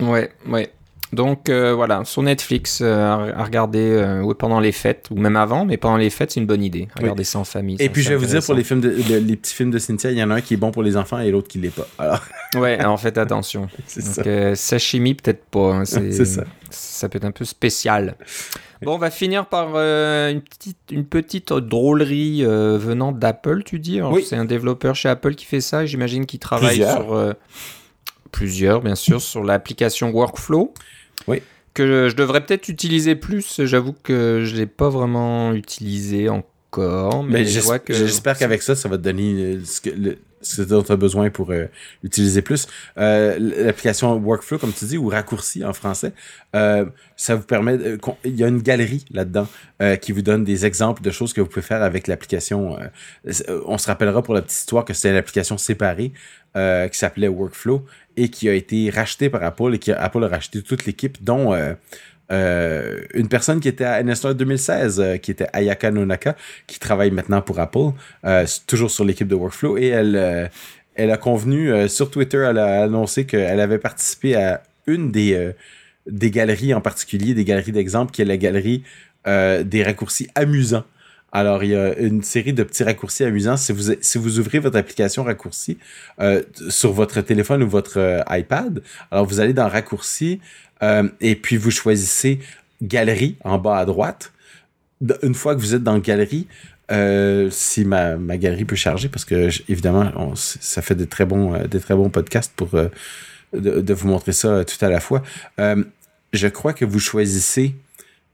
Ouais, ouais. Donc euh, voilà, sur Netflix, euh, à regarder euh, pendant les fêtes, ou même avant, mais pendant les fêtes, c'est une bonne idée. Regarder ça en famille. Et puis je vais vous dire, pour les, films de, les petits films de Cynthia, il y en a un qui est bon pour les enfants et l'autre qui l'est pas. Alors... ouais, alors faites attention. Donc, sashimi, peut-être pas. Hein, c'est ça. Ça peut être un peu spécial. Bon, on va finir par une, petite, une petite drôlerie venant d'Apple, tu dis? Oui. C'est un développeur chez Apple qui fait ça. J'imagine qu'il travaille sur plusieurs, bien sûr, sur l'application Workflow. Oui. Que je, devrais peut-être utiliser plus. J'avoue que je ne l'ai pas vraiment utilisé encore. Mais, j'espère qu'avec ça, ça va te donner ce, que, le, ce dont tu as besoin pour euh, utiliser plus. Euh, l'application Workflow, comme tu dis, ou raccourci en français, euh, ça vous permet... il y a une galerie là-dedans qui vous donne des exemples de choses que vous pouvez faire avec l'application. on se rappellera pour la petite histoire que c'était une application séparée qui s'appelait Workflow et qui a été racheté par Apple et qui a, Apple a racheté toute l'équipe, dont euh, euh, une personne qui était à NSR 2016, euh, qui était Ayaka Nonaka, qui travaille maintenant pour Apple, toujours sur l'équipe de Workflow, et elle, elle a convenu sur Twitter, elle a annoncé qu'elle avait participé à une des, des galeries en particulier, des galeries d'exemples, qui est la galerie des raccourcis amusants alors, il y a une série de petits raccourcis amusants. Si vous, ouvrez votre application raccourci euh, sur votre téléphone ou votre euh, iPad, alors vous allez dans raccourci euh, et puis vous choisissez galerie en bas à droite. Une fois que vous êtes dans galerie, si ma, galerie peut charger, parce que évidemment, ça fait des très bons, podcasts pour de, vous montrer ça tout à la fois. je crois que vous choisissez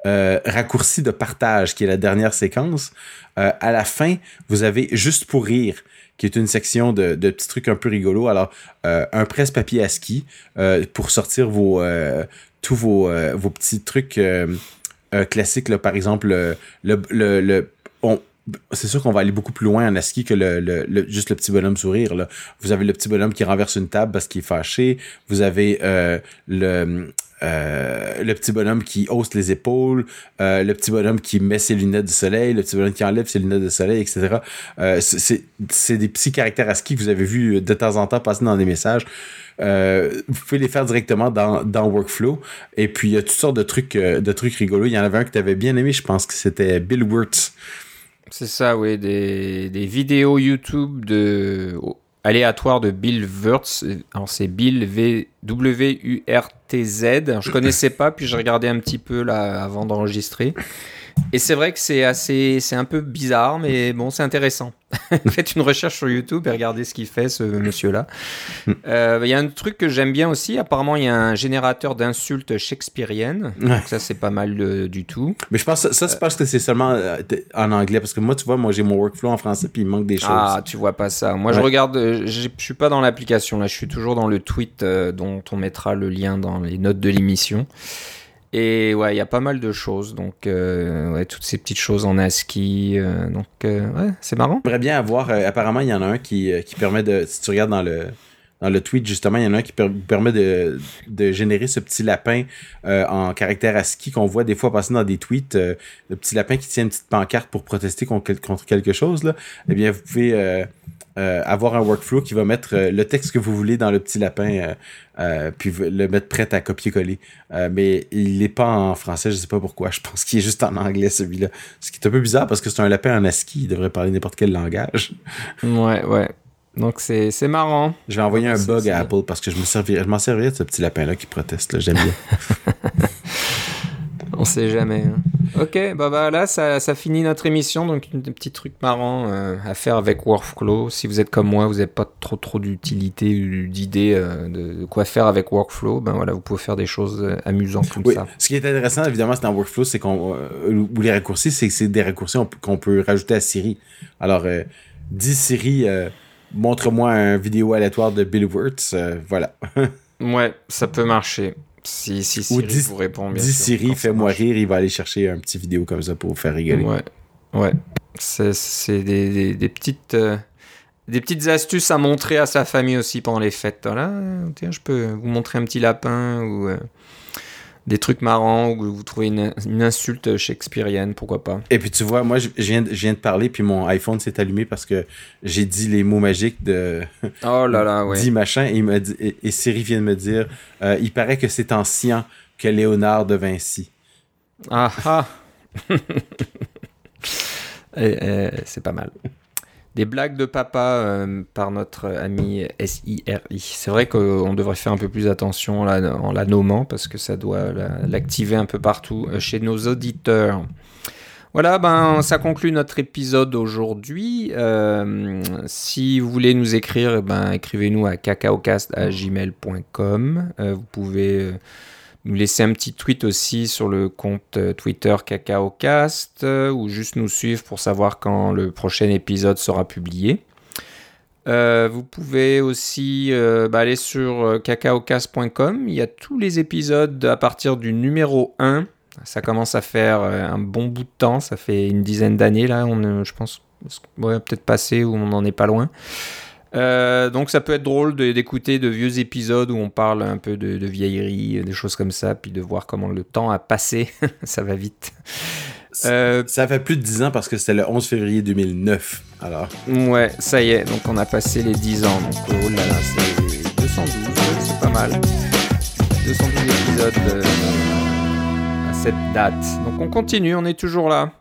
euh, raccourci de partage, qui est la dernière séquence. Euh, à la fin, vous avez Juste pour rire, qui est une section de, de petits trucs un peu rigolos. Alors, euh, un presse-papier à ski pour sortir vos tous vos, vos petits trucs classiques. Par exemple, le, le, le c'est sûr qu'on va aller beaucoup plus loin en ASCII que le, juste le petit bonhomme sourire. Vous avez le petit bonhomme qui renverse une table parce qu'il est fâché. Vous avez le euh, le petit bonhomme qui hausse les épaules, euh, le petit bonhomme qui met ses lunettes de soleil, le petit bonhomme qui enlève ses lunettes de soleil, etc. Euh, c'est des petits caractères ASCII que vous avez vu de temps en temps passer dans des messages. vous pouvez les faire directement dans, dans Workflow. Et puis, il y a toutes sortes de trucs, de trucs rigolos. Il y en avait un que tu avais bien aimé, je pense que c'était Bill Wirtz. C'est ça, oui, des, vidéos YouTube de aléatoires de Bill Wurtz. Alors c'est Bill V W U R T Z. Je connaissais pas, puis j'ai regardé un petit peu là avant d'enregistrer. Et c'est vrai que c'est assez, c'est un peu bizarre, mais bon, c'est intéressant. Faites une recherche sur YouTube et regardez ce qu'il fait, ce monsieur-là. Il euh, y a un truc que j'aime bien aussi. Apparemment, il y a un générateur d'insultes shakespeariennes. Donc ça, c'est pas mal euh, du tout. Mais je pense ça, c'est parce que c'est seulement euh, en anglais. Parce que moi, tu vois, moi, j'ai mon workflow en français, puis il manque des choses. Ah, tu vois pas ça. Moi, je regarde. Je suis pas dans l'application là. Je suis toujours dans le tweet dont on mettra le lien dans les notes de l'émission. Et ouais, il y a pas mal de choses. Donc, euh, ouais, toutes ces petites choses en ASCII. Euh, donc, euh, ouais, c'est marrant. J'aimerais bien avoir. apparemment, il y en a un qui, qui permet de. Si tu regardes dans le, dans le tweet, justement, il y en a un qui permet de, de, générer ce petit lapin en caractère ASCII qu'on voit des fois passer dans des tweets. le petit lapin qui tient une petite pancarte pour protester contre, contre quelque chose. Là. Eh bien, vous pouvez euh, avoir un workflow qui va mettre euh, le texte que vous voulez dans le petit lapin, euh, puis le mettre prêt à copier-coller. mais il n'est pas en français, je sais pas pourquoi. Je pense qu'il est juste en anglais celui-là. Ce qui est un peu bizarre parce que c'est un lapin en ASCII, il devrait parler n'importe quel langage. Ouais, ouais. Donc c'est marrant. Je vais envoyer un bug à Apple parce que je m'en servirais de ce petit lapin-là qui proteste. J'aime bien. On sait jamais. Hein. Ok, bah, bah là, ça, ça, finit notre émission. Donc, un petit truc marrant euh, à faire avec Workflow. Si vous êtes comme moi, vous n'avez pas trop trop d'utilité ou d'idées euh, de, quoi faire avec Workflow, ben voilà, vous pouvez faire des choses euh, amusantes comme ça. Ce qui est intéressant, évidemment, c'est dans Workflow, c'est qu'on. ou les raccourcis, c'est que c'est des raccourcis qu'on peut rajouter à Siri. Alors, dis Siri, montre-moi un vidéo aléatoire de Bill Wirtz. voilà. ouais, ça peut marcher. Si, si Siri vous répond, bien dis Siri, fais-moi rire, il va aller chercher un petit vidéo comme ça pour vous faire rigoler. Ouais, ouais. C'est des, des, petites, euh, des petites astuces à montrer à sa famille aussi pendant les fêtes. Voilà, tiens, je peux vous montrer un petit lapin ou... Euh, des trucs marrants ou vous trouvez une, insulte shakespearienne, pourquoi pas. Et puis tu vois, moi je viens, de parler puis mon iPhone s'est allumé parce que j'ai dit les mots magiques de Oh là là, ouais. dit machin et, il dit, et, Siri vient de me dire euh, il paraît que c'est ancien que Léonard de Vinci. Ah ah. c'est pas mal des blagues de papa euh, par notre ami SIRI. C'est vrai qu'on devrait faire un peu plus attention là, en la nommant parce que ça doit l'activer un peu partout euh, chez nos auditeurs. Voilà, ben, ça conclut notre épisode aujourd'hui. Euh, si vous voulez nous écrire, eh ben, écrivez-nous à cacaocast.gmail.com. vous pouvez nous laisser un petit tweet aussi sur le compte euh, Twitter CacaoCast euh, ou juste nous suivre pour savoir quand le prochain épisode sera publié. Euh, vous pouvez aussi bah, aller sur cacaocast.com. Il y a tous les épisodes à partir du numéro 1. Ça commence à faire un bon bout de temps. Ça fait une dizaine d'années là. On, je pense, ouais, peut-être passé ou on n'en est pas loin. Euh, donc ça peut être drôle d'écouter de, vieux épisodes où on parle un peu de, vieillerie, des choses comme ça, puis de voir comment le temps a passé. ça va vite. Euh, ça fait plus de 10 ans parce que c'était le 11 février 2009. Alors. Ouais, ça y est, donc on a passé les 10 ans. Donc oh là là, c'est 212, c'est pas mal. 212 épisodes euh, à cette date. Donc on continue, on est toujours là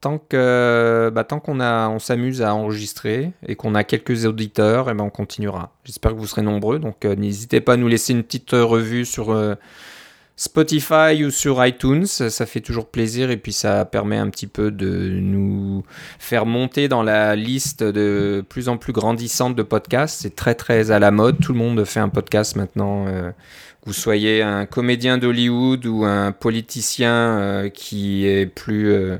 tant que bah, tant qu'on a on s'amuse à enregistrer et qu'on a quelques auditeurs, et eh ben on continuera. J'espère que vous serez nombreux, donc euh, n'hésitez pas à nous laisser une petite euh, revue sur euh, Spotify ou sur iTunes, ça fait toujours plaisir et puis ça permet un petit peu de nous faire monter dans la liste de plus en plus grandissante de podcasts. C'est très très à la mode, tout le monde fait un podcast maintenant que vous soyez un comédien d'Hollywood ou un politicien euh, qui est plus euh,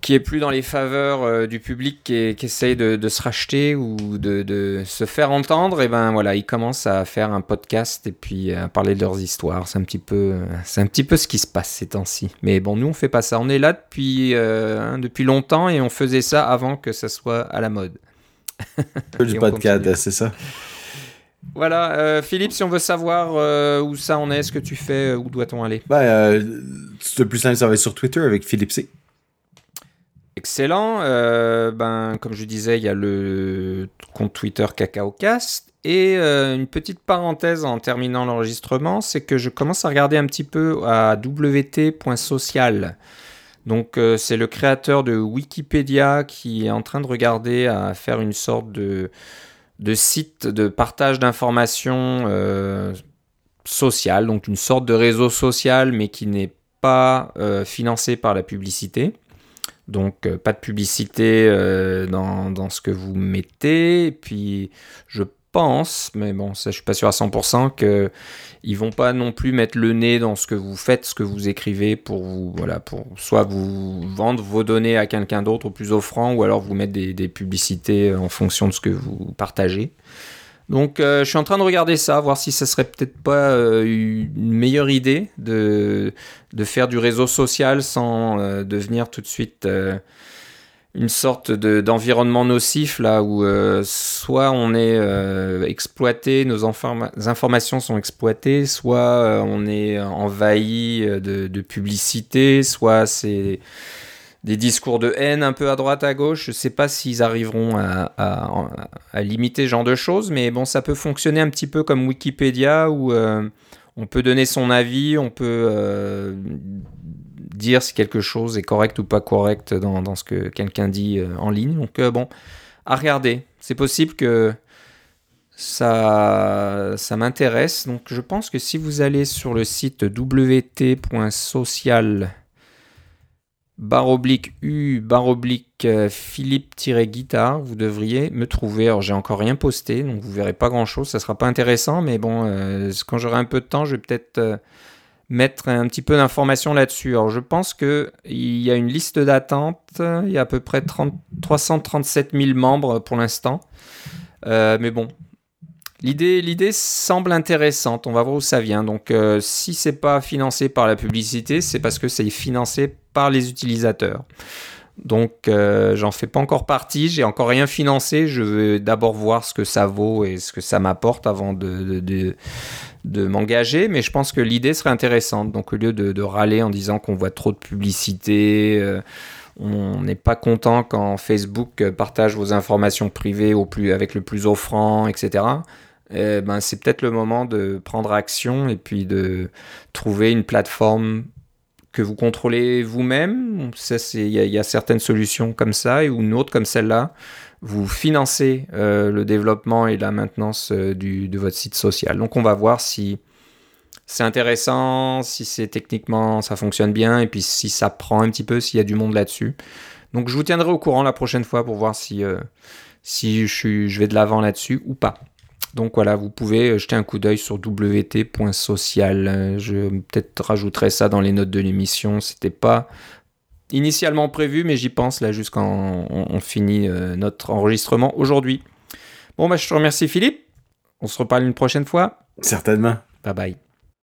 qui est plus dans les faveurs euh, du public qui, qui essaye de, se racheter ou de, se faire entendre, et ben voilà, ils commencent à faire un podcast et puis à parler de leurs histoires. C'est un petit peu, c'est un petit peu ce qui se passe ces temps-ci. Mais bon, nous on fait pas ça. On est là depuis hein, depuis longtemps et on faisait ça avant que ça soit à la mode. du podcast, c'est ça. Voilà, euh, Philippe, si on veut savoir euh, où ça en est, ce que tu fais, euh, où doit-on aller? Ben, Le plus simple, ça va être sur Twitter avec Philippe C. Excellent. ben, comme je disais, il y a le compte Twitter CacaoCast. Et une petite parenthèse en terminant l'enregistrement, c'est que je commence à regarder un petit peu à wt.social. Donc c'est le créateur de Wikipédia qui est en train de regarder à faire une sorte de, de site de partage d'informations social, donc une sorte de réseau social, mais qui n'est pas euh, financé par la publicité. Donc euh, pas de publicité euh, dans, dans, ce que vous mettez. Et puis je pense, mais bon, ça je suis pas sûr à 100%, qu'ils vont pas non plus mettre le nez dans ce que vous faites, ce que vous écrivez pour vous, voilà, pour soit vous vendre vos données à quelqu'un d'autre au plus offrant, ou alors vous mettre des, publicités en fonction de ce que vous partagez. Donc euh, je suis en train de regarder ça, voir si ce serait peut-être pas euh, une meilleure idée de, de faire du réseau social sans euh, devenir tout de suite une sorte d'environnement nocif là où soit on est exploité, nos informations sont exploitées, soit on est envahi de, de publicité, soit c'est des discours de haine un peu à droite à gauche. Je sais pas s'ils arriveront à, limiter ce genre de choses, mais bon, ça peut fonctionner un petit peu comme Wikipédia où euh, on peut donner son avis, on peut euh, dire si quelque chose est correct ou pas correct dans, ce que quelqu'un dit euh, en ligne. Donc bon, à regarder. C'est possible que ça, ça m'intéresse. Donc je pense que si vous allez sur le site wt.social barre oblique U, barre oblique euh, Philippe-guitare, vous devriez me trouver. Alors j'ai encore rien posté, donc vous verrez pas grand chose, ça sera pas intéressant, mais bon, euh, quand j'aurai un peu de temps, je vais peut-être euh, mettre un petit peu d'informations là-dessus. Alors je pense qu'il y a une liste d'attente, il y a à peu près 337 000 membres pour l'instant. mais bon, L'idée, l'idée semble intéressante. On va voir où ça vient. Donc, euh, si c'est pas financé par la publicité, c'est parce que c'est financé par les utilisateurs. Donc, euh, j'en fais pas encore partie. J'ai encore rien financé. Je veux d'abord voir ce que ça vaut et ce que ça m'apporte avant de, de, m'engager. Mais je pense que l'idée serait intéressante. Donc, au lieu de, râler en disant qu'on voit trop de publicité. Euh, on n'est pas content quand Facebook partage vos informations privées au plus, avec le plus offrant, etc. Eh ben, c'est peut-être le moment de prendre action et puis de trouver une plateforme que vous contrôlez vous-même. Il y, a certaines solutions comme ça ou une autre comme celle-là. Vous financez euh, le développement et la maintenance euh, de votre site social. Donc on va voir si c'est intéressant, si c'est techniquement ça fonctionne bien et puis si ça prend un petit peu, s'il y a du monde là-dessus. Donc je vous tiendrai au courant la prochaine fois pour voir si, euh, si je, je vais de l'avant là-dessus ou pas. Donc voilà, vous pouvez jeter un coup d'œil sur wt.social. Je peut-être rajouterai ça dans les notes de l'émission. C'était pas initialement prévu, mais j'y pense là jusqu'en on, finit euh, notre enregistrement aujourd'hui. Bon, bah, je te remercie Philippe. On se reparle une prochaine fois. Certainement. Bye bye.